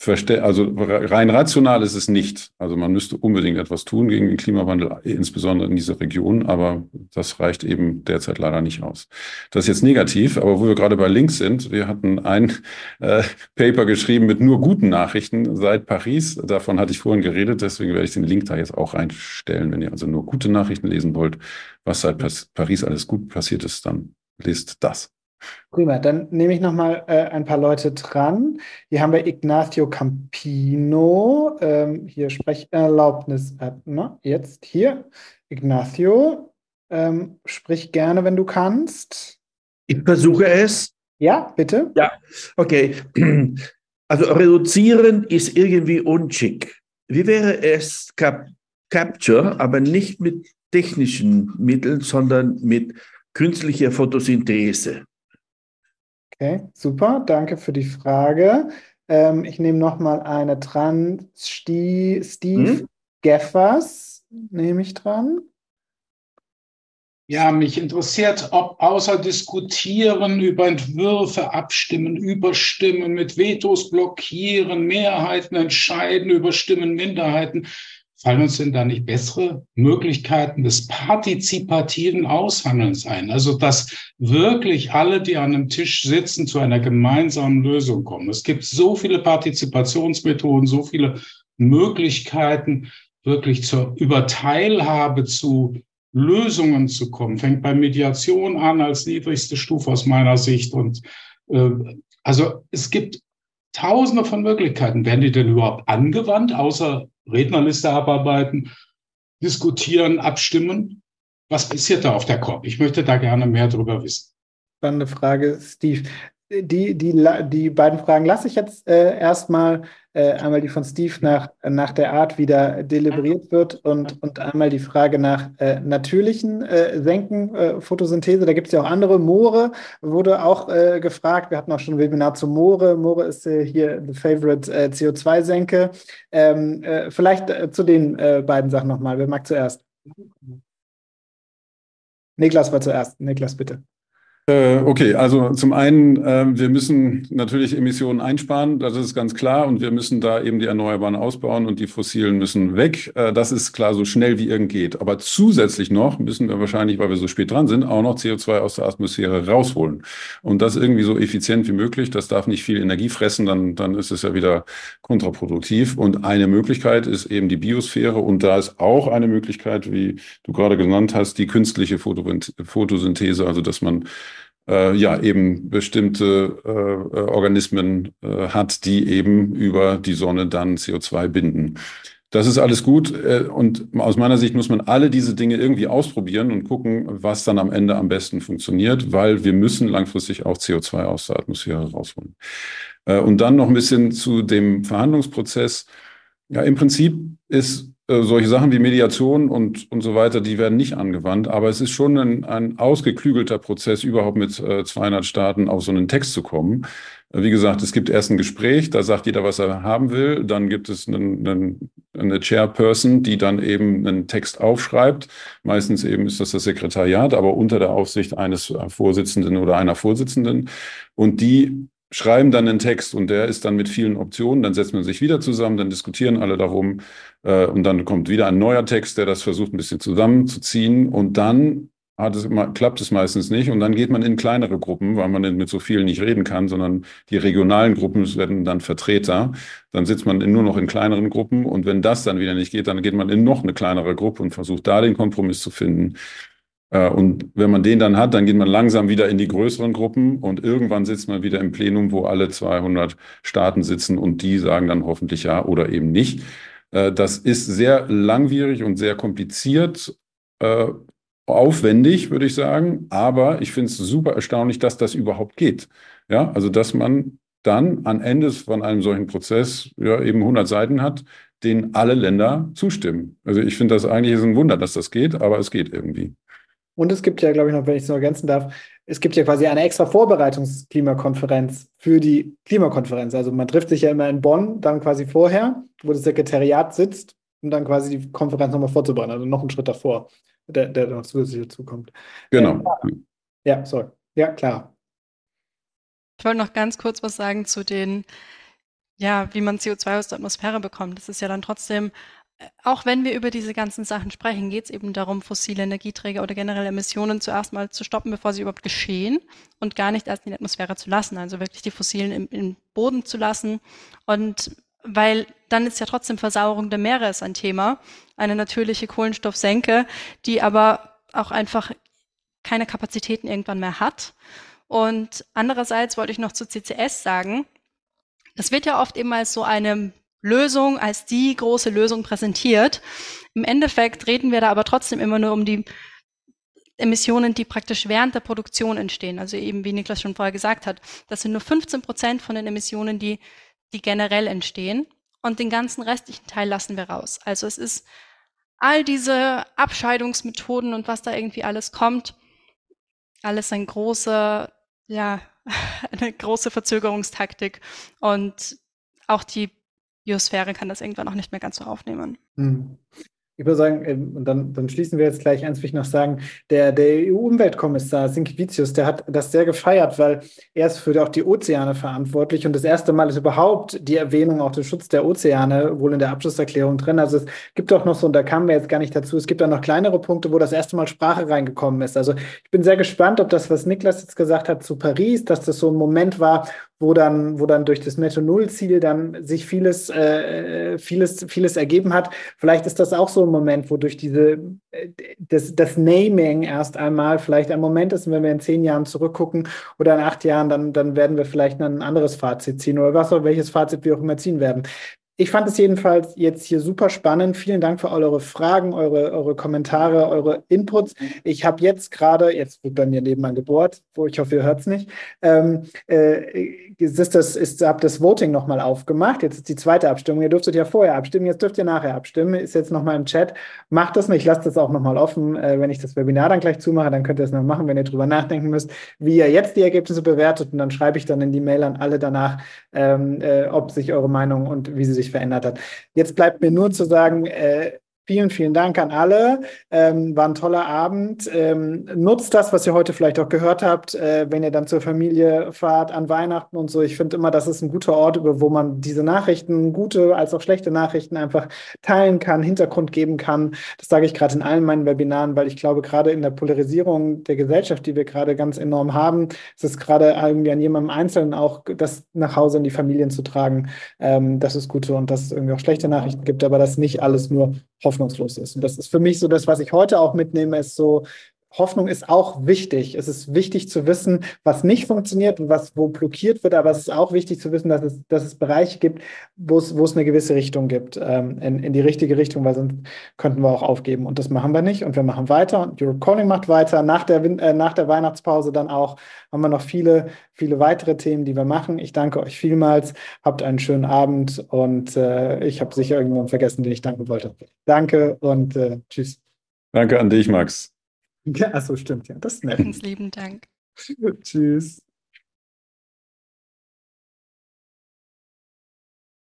also rein rational ist es nicht. Also man müsste unbedingt etwas tun gegen den Klimawandel, insbesondere in dieser Region, aber das reicht eben derzeit leider nicht aus. Das ist jetzt negativ, aber wo wir gerade bei Links sind, wir hatten ein äh, Paper geschrieben mit nur guten Nachrichten seit Paris. Davon hatte ich vorhin geredet, deswegen werde ich den Link da jetzt auch reinstellen. Wenn ihr also nur gute Nachrichten lesen wollt, was seit Paris alles gut passiert ist, dann lest das. Prima, dann nehme ich nochmal äh, ein paar Leute dran. Hier haben wir Ignacio Campino. Ähm, hier Sprecherlaubnis. Äh, na, jetzt hier. Ignacio, ähm, sprich gerne, wenn du kannst. Ich versuche es. Ja, bitte. Ja, okay. Also reduzieren ist irgendwie unschick. Wie wäre es Cap Capture, aber nicht mit technischen Mitteln, sondern mit künstlicher Photosynthese? Okay, super. Danke für die Frage. Ähm, ich nehme nochmal eine dran. Steve, Steve hm? Geffers nehme ich dran. Ja, mich interessiert, ob außer diskutieren, über Entwürfe abstimmen, überstimmen, mit Vetos blockieren, Mehrheiten entscheiden, überstimmen Minderheiten, fallen uns denn da nicht bessere Möglichkeiten des partizipativen Aushandelns ein? Also, dass wirklich alle, die an einem Tisch sitzen, zu einer gemeinsamen Lösung kommen. Es gibt so viele Partizipationsmethoden, so viele Möglichkeiten, wirklich zur Überteilhabe zu Lösungen zu kommen. Fängt bei Mediation an als niedrigste Stufe aus meiner Sicht. Und äh, also es gibt tausende von Möglichkeiten. Werden die denn überhaupt angewandt, außer Rednerliste abarbeiten, diskutieren, abstimmen. Was passiert da auf der COP? Ich möchte da gerne mehr darüber wissen. Spannende Frage, Steve die, die, die beiden Fragen lasse ich jetzt äh, erstmal. Äh, einmal die von Steve nach, nach der Art, wie da deliberiert wird und, und einmal die Frage nach äh, natürlichen äh, Senken, äh, Photosynthese. Da gibt es ja auch andere. Moore wurde auch äh, gefragt. Wir hatten auch schon ein Webinar zu Moore. Moore ist äh, hier the favorite CO2-Senke. Ähm, vielleicht zu den beiden Sachen nochmal. Wer mag zuerst? Niklas war zuerst. Niklas, bitte. Äh, okay, also zum einen, äh, wir müssen natürlich Emissionen einsparen, das ist ganz klar, und wir müssen da eben die Erneuerbaren ausbauen und die fossilen müssen weg. Äh, das ist klar, so schnell wie irgend geht. Aber zusätzlich noch müssen wir wahrscheinlich, weil wir so spät dran sind, auch noch CO2 aus der Atmosphäre rausholen. Und das irgendwie so effizient wie möglich. Das darf nicht viel Energie fressen, dann, dann ist es ja wieder kontraproduktiv. Und eine Möglichkeit ist eben die Biosphäre. Und da ist auch eine Möglichkeit, wie du gerade genannt hast, die künstliche Photosynthese, also dass man äh, ja eben bestimmte äh, äh, Organismen äh, hat, die eben über die Sonne dann CO2 binden. Das ist alles gut äh, und aus meiner Sicht muss man alle diese Dinge irgendwie ausprobieren und gucken, was dann am Ende am besten funktioniert, weil wir müssen langfristig auch CO2 aus der Atmosphäre rausholen. Äh, und dann noch ein bisschen zu dem Verhandlungsprozess. Ja, im Prinzip ist solche Sachen wie Mediation und, und so weiter, die werden nicht angewandt. Aber es ist schon ein, ein ausgeklügelter Prozess, überhaupt mit äh, 200 Staaten auf so einen Text zu kommen. Äh, wie gesagt, es gibt erst ein Gespräch, da sagt jeder, was er haben will. Dann gibt es einen, einen, eine Chairperson, die dann eben einen Text aufschreibt. Meistens eben ist das das Sekretariat, aber unter der Aufsicht eines Vorsitzenden oder einer Vorsitzenden. Und die schreiben dann einen Text und der ist dann mit vielen Optionen. Dann setzt man sich wieder zusammen, dann diskutieren alle darum äh, und dann kommt wieder ein neuer Text, der das versucht ein bisschen zusammenzuziehen und dann hat es, klappt es meistens nicht und dann geht man in kleinere Gruppen, weil man mit so vielen nicht reden kann, sondern die regionalen Gruppen werden dann Vertreter. Dann sitzt man nur noch in kleineren Gruppen und wenn das dann wieder nicht geht, dann geht man in noch eine kleinere Gruppe und versucht da den Kompromiss zu finden. Äh, und wenn man den dann hat, dann geht man langsam wieder in die größeren Gruppen und irgendwann sitzt man wieder im Plenum, wo alle 200 Staaten sitzen und die sagen dann hoffentlich ja oder eben nicht. Äh, das ist sehr langwierig und sehr kompliziert, äh, aufwendig, würde ich sagen. Aber ich finde es super erstaunlich, dass das überhaupt geht. Ja, also dass man dann am Ende von einem solchen Prozess ja eben 100 Seiten hat, denen alle Länder zustimmen. Also ich finde das eigentlich ist ein Wunder, dass das geht, aber es geht irgendwie. Und es gibt ja, glaube ich, noch, wenn ich es noch ergänzen darf, es gibt ja quasi eine extra Vorbereitungsklimakonferenz für die Klimakonferenz. Also man trifft sich ja immer in Bonn, dann quasi vorher, wo das Sekretariat sitzt, um dann quasi die Konferenz nochmal vorzubereiten. Also noch einen Schritt davor, der, der noch zusätzlich dazu kommt. Genau. ja, sorry. Ja, klar. Ich wollte noch ganz kurz was sagen zu den, ja, wie man CO2 aus der Atmosphäre bekommt. Das ist ja dann trotzdem auch wenn wir über diese ganzen Sachen sprechen, geht es eben darum, fossile Energieträger oder generell Emissionen zuerst mal zu stoppen, bevor sie überhaupt geschehen und gar nicht erst in die Atmosphäre zu lassen, also wirklich die fossilen im, im Boden zu lassen. Und weil dann ist ja trotzdem Versauerung der Meere ist ein Thema, eine natürliche Kohlenstoffsenke, die aber auch einfach keine Kapazitäten irgendwann mehr hat. Und andererseits wollte ich noch zu CCS sagen, das wird ja oft eben als so eine Lösung, als die große Lösung präsentiert. Im Endeffekt reden wir da aber trotzdem immer nur um die Emissionen, die praktisch während der Produktion entstehen. Also eben, wie Niklas schon vorher gesagt hat, das sind nur 15 Prozent von den Emissionen, die, die generell entstehen. Und den ganzen restlichen Teil lassen wir raus. Also es ist all diese Abscheidungsmethoden und was da irgendwie alles kommt, alles ein großer, ja, eine große Verzögerungstaktik. Und auch die Biosphäre kann das irgendwann auch nicht mehr ganz so aufnehmen. Hm. Ich würde sagen, ähm, und dann, dann schließen wir jetzt gleich eins, will ich noch sagen, der, der EU-Umweltkommissar Sinkevicius, der hat das sehr gefeiert, weil er ist für auch die Ozeane verantwortlich und das erste Mal ist überhaupt die Erwähnung auch des Schutz der Ozeane wohl in der Abschlusserklärung drin. Also es gibt auch noch so, und da kamen wir jetzt gar nicht dazu, es gibt auch noch kleinere Punkte, wo das erste Mal Sprache reingekommen ist. Also ich bin sehr gespannt, ob das, was Niklas jetzt gesagt hat zu Paris, dass das so ein Moment war, wo dann, wo dann durch das Netto-Null-Ziel dann sich vieles, äh, vieles, vieles ergeben hat. Vielleicht ist das auch so ein Moment, wo durch diese, äh, das, das Naming erst einmal vielleicht ein Moment ist, wenn wir in zehn Jahren zurückgucken oder in acht Jahren, dann, dann werden wir vielleicht ein anderes Fazit ziehen oder was auch welches Fazit wir auch immer ziehen werden. Ich fand es jedenfalls jetzt hier super spannend. Vielen Dank für all eure Fragen, eure, eure Kommentare, eure Inputs. Ich habe jetzt gerade, jetzt wird bei mir nebenan gebohrt, wo ich hoffe, ihr hört es nicht, ähm, äh, ist das, ist, hab das Voting nochmal aufgemacht. Jetzt ist die zweite Abstimmung. Ihr dürftet ja vorher abstimmen, jetzt dürft ihr nachher abstimmen. Ist jetzt nochmal im Chat. Macht das nicht, lasst das auch nochmal offen. Äh, wenn ich das Webinar dann gleich zumache, dann könnt ihr es noch machen, wenn ihr drüber nachdenken müsst, wie ihr jetzt die Ergebnisse bewertet. Und dann schreibe ich dann in die Mail an alle danach, ähm, äh, ob sich eure Meinung und wie sie sich verändert hat. Jetzt bleibt mir nur zu sagen, äh, Vielen, vielen Dank an alle. Ähm, war ein toller Abend. Ähm, nutzt das, was ihr heute vielleicht auch gehört habt, äh, wenn ihr dann zur Familie fahrt an Weihnachten und so. Ich finde immer, das ist ein guter Ort, wo man diese Nachrichten, gute als auch schlechte Nachrichten, einfach teilen kann, Hintergrund geben kann. Das sage ich gerade in allen meinen Webinaren, weil ich glaube, gerade in der Polarisierung der Gesellschaft, die wir gerade ganz enorm haben, ist es gerade irgendwie an jemandem Einzelnen auch, das nach Hause in die Familien zu tragen. Ähm, das ist gute und dass es irgendwie auch schlechte Nachrichten gibt, aber das nicht alles nur hoffnungslos ist. Und das ist für mich so das, was ich heute auch mitnehme, ist so, Hoffnung ist auch wichtig. Es ist wichtig zu wissen, was nicht funktioniert und was wo blockiert wird, aber es ist auch wichtig zu wissen, dass es, dass es Bereiche gibt, wo es, wo es eine gewisse Richtung gibt, ähm, in, in die richtige Richtung, weil sonst könnten wir auch aufgeben. Und das machen wir nicht. Und wir machen weiter. Und Europe Calling macht weiter. Nach der, äh, nach der Weihnachtspause dann auch haben wir noch viele, viele weitere Themen, die wir machen. Ich danke euch vielmals. Habt einen schönen Abend und äh, ich habe sicher irgendjemanden vergessen, den ich danken wollte. Danke und äh, tschüss. Danke an dich, Max. Ja, so stimmt, ja. Das ist nett. Lieben Dank. Tschüss.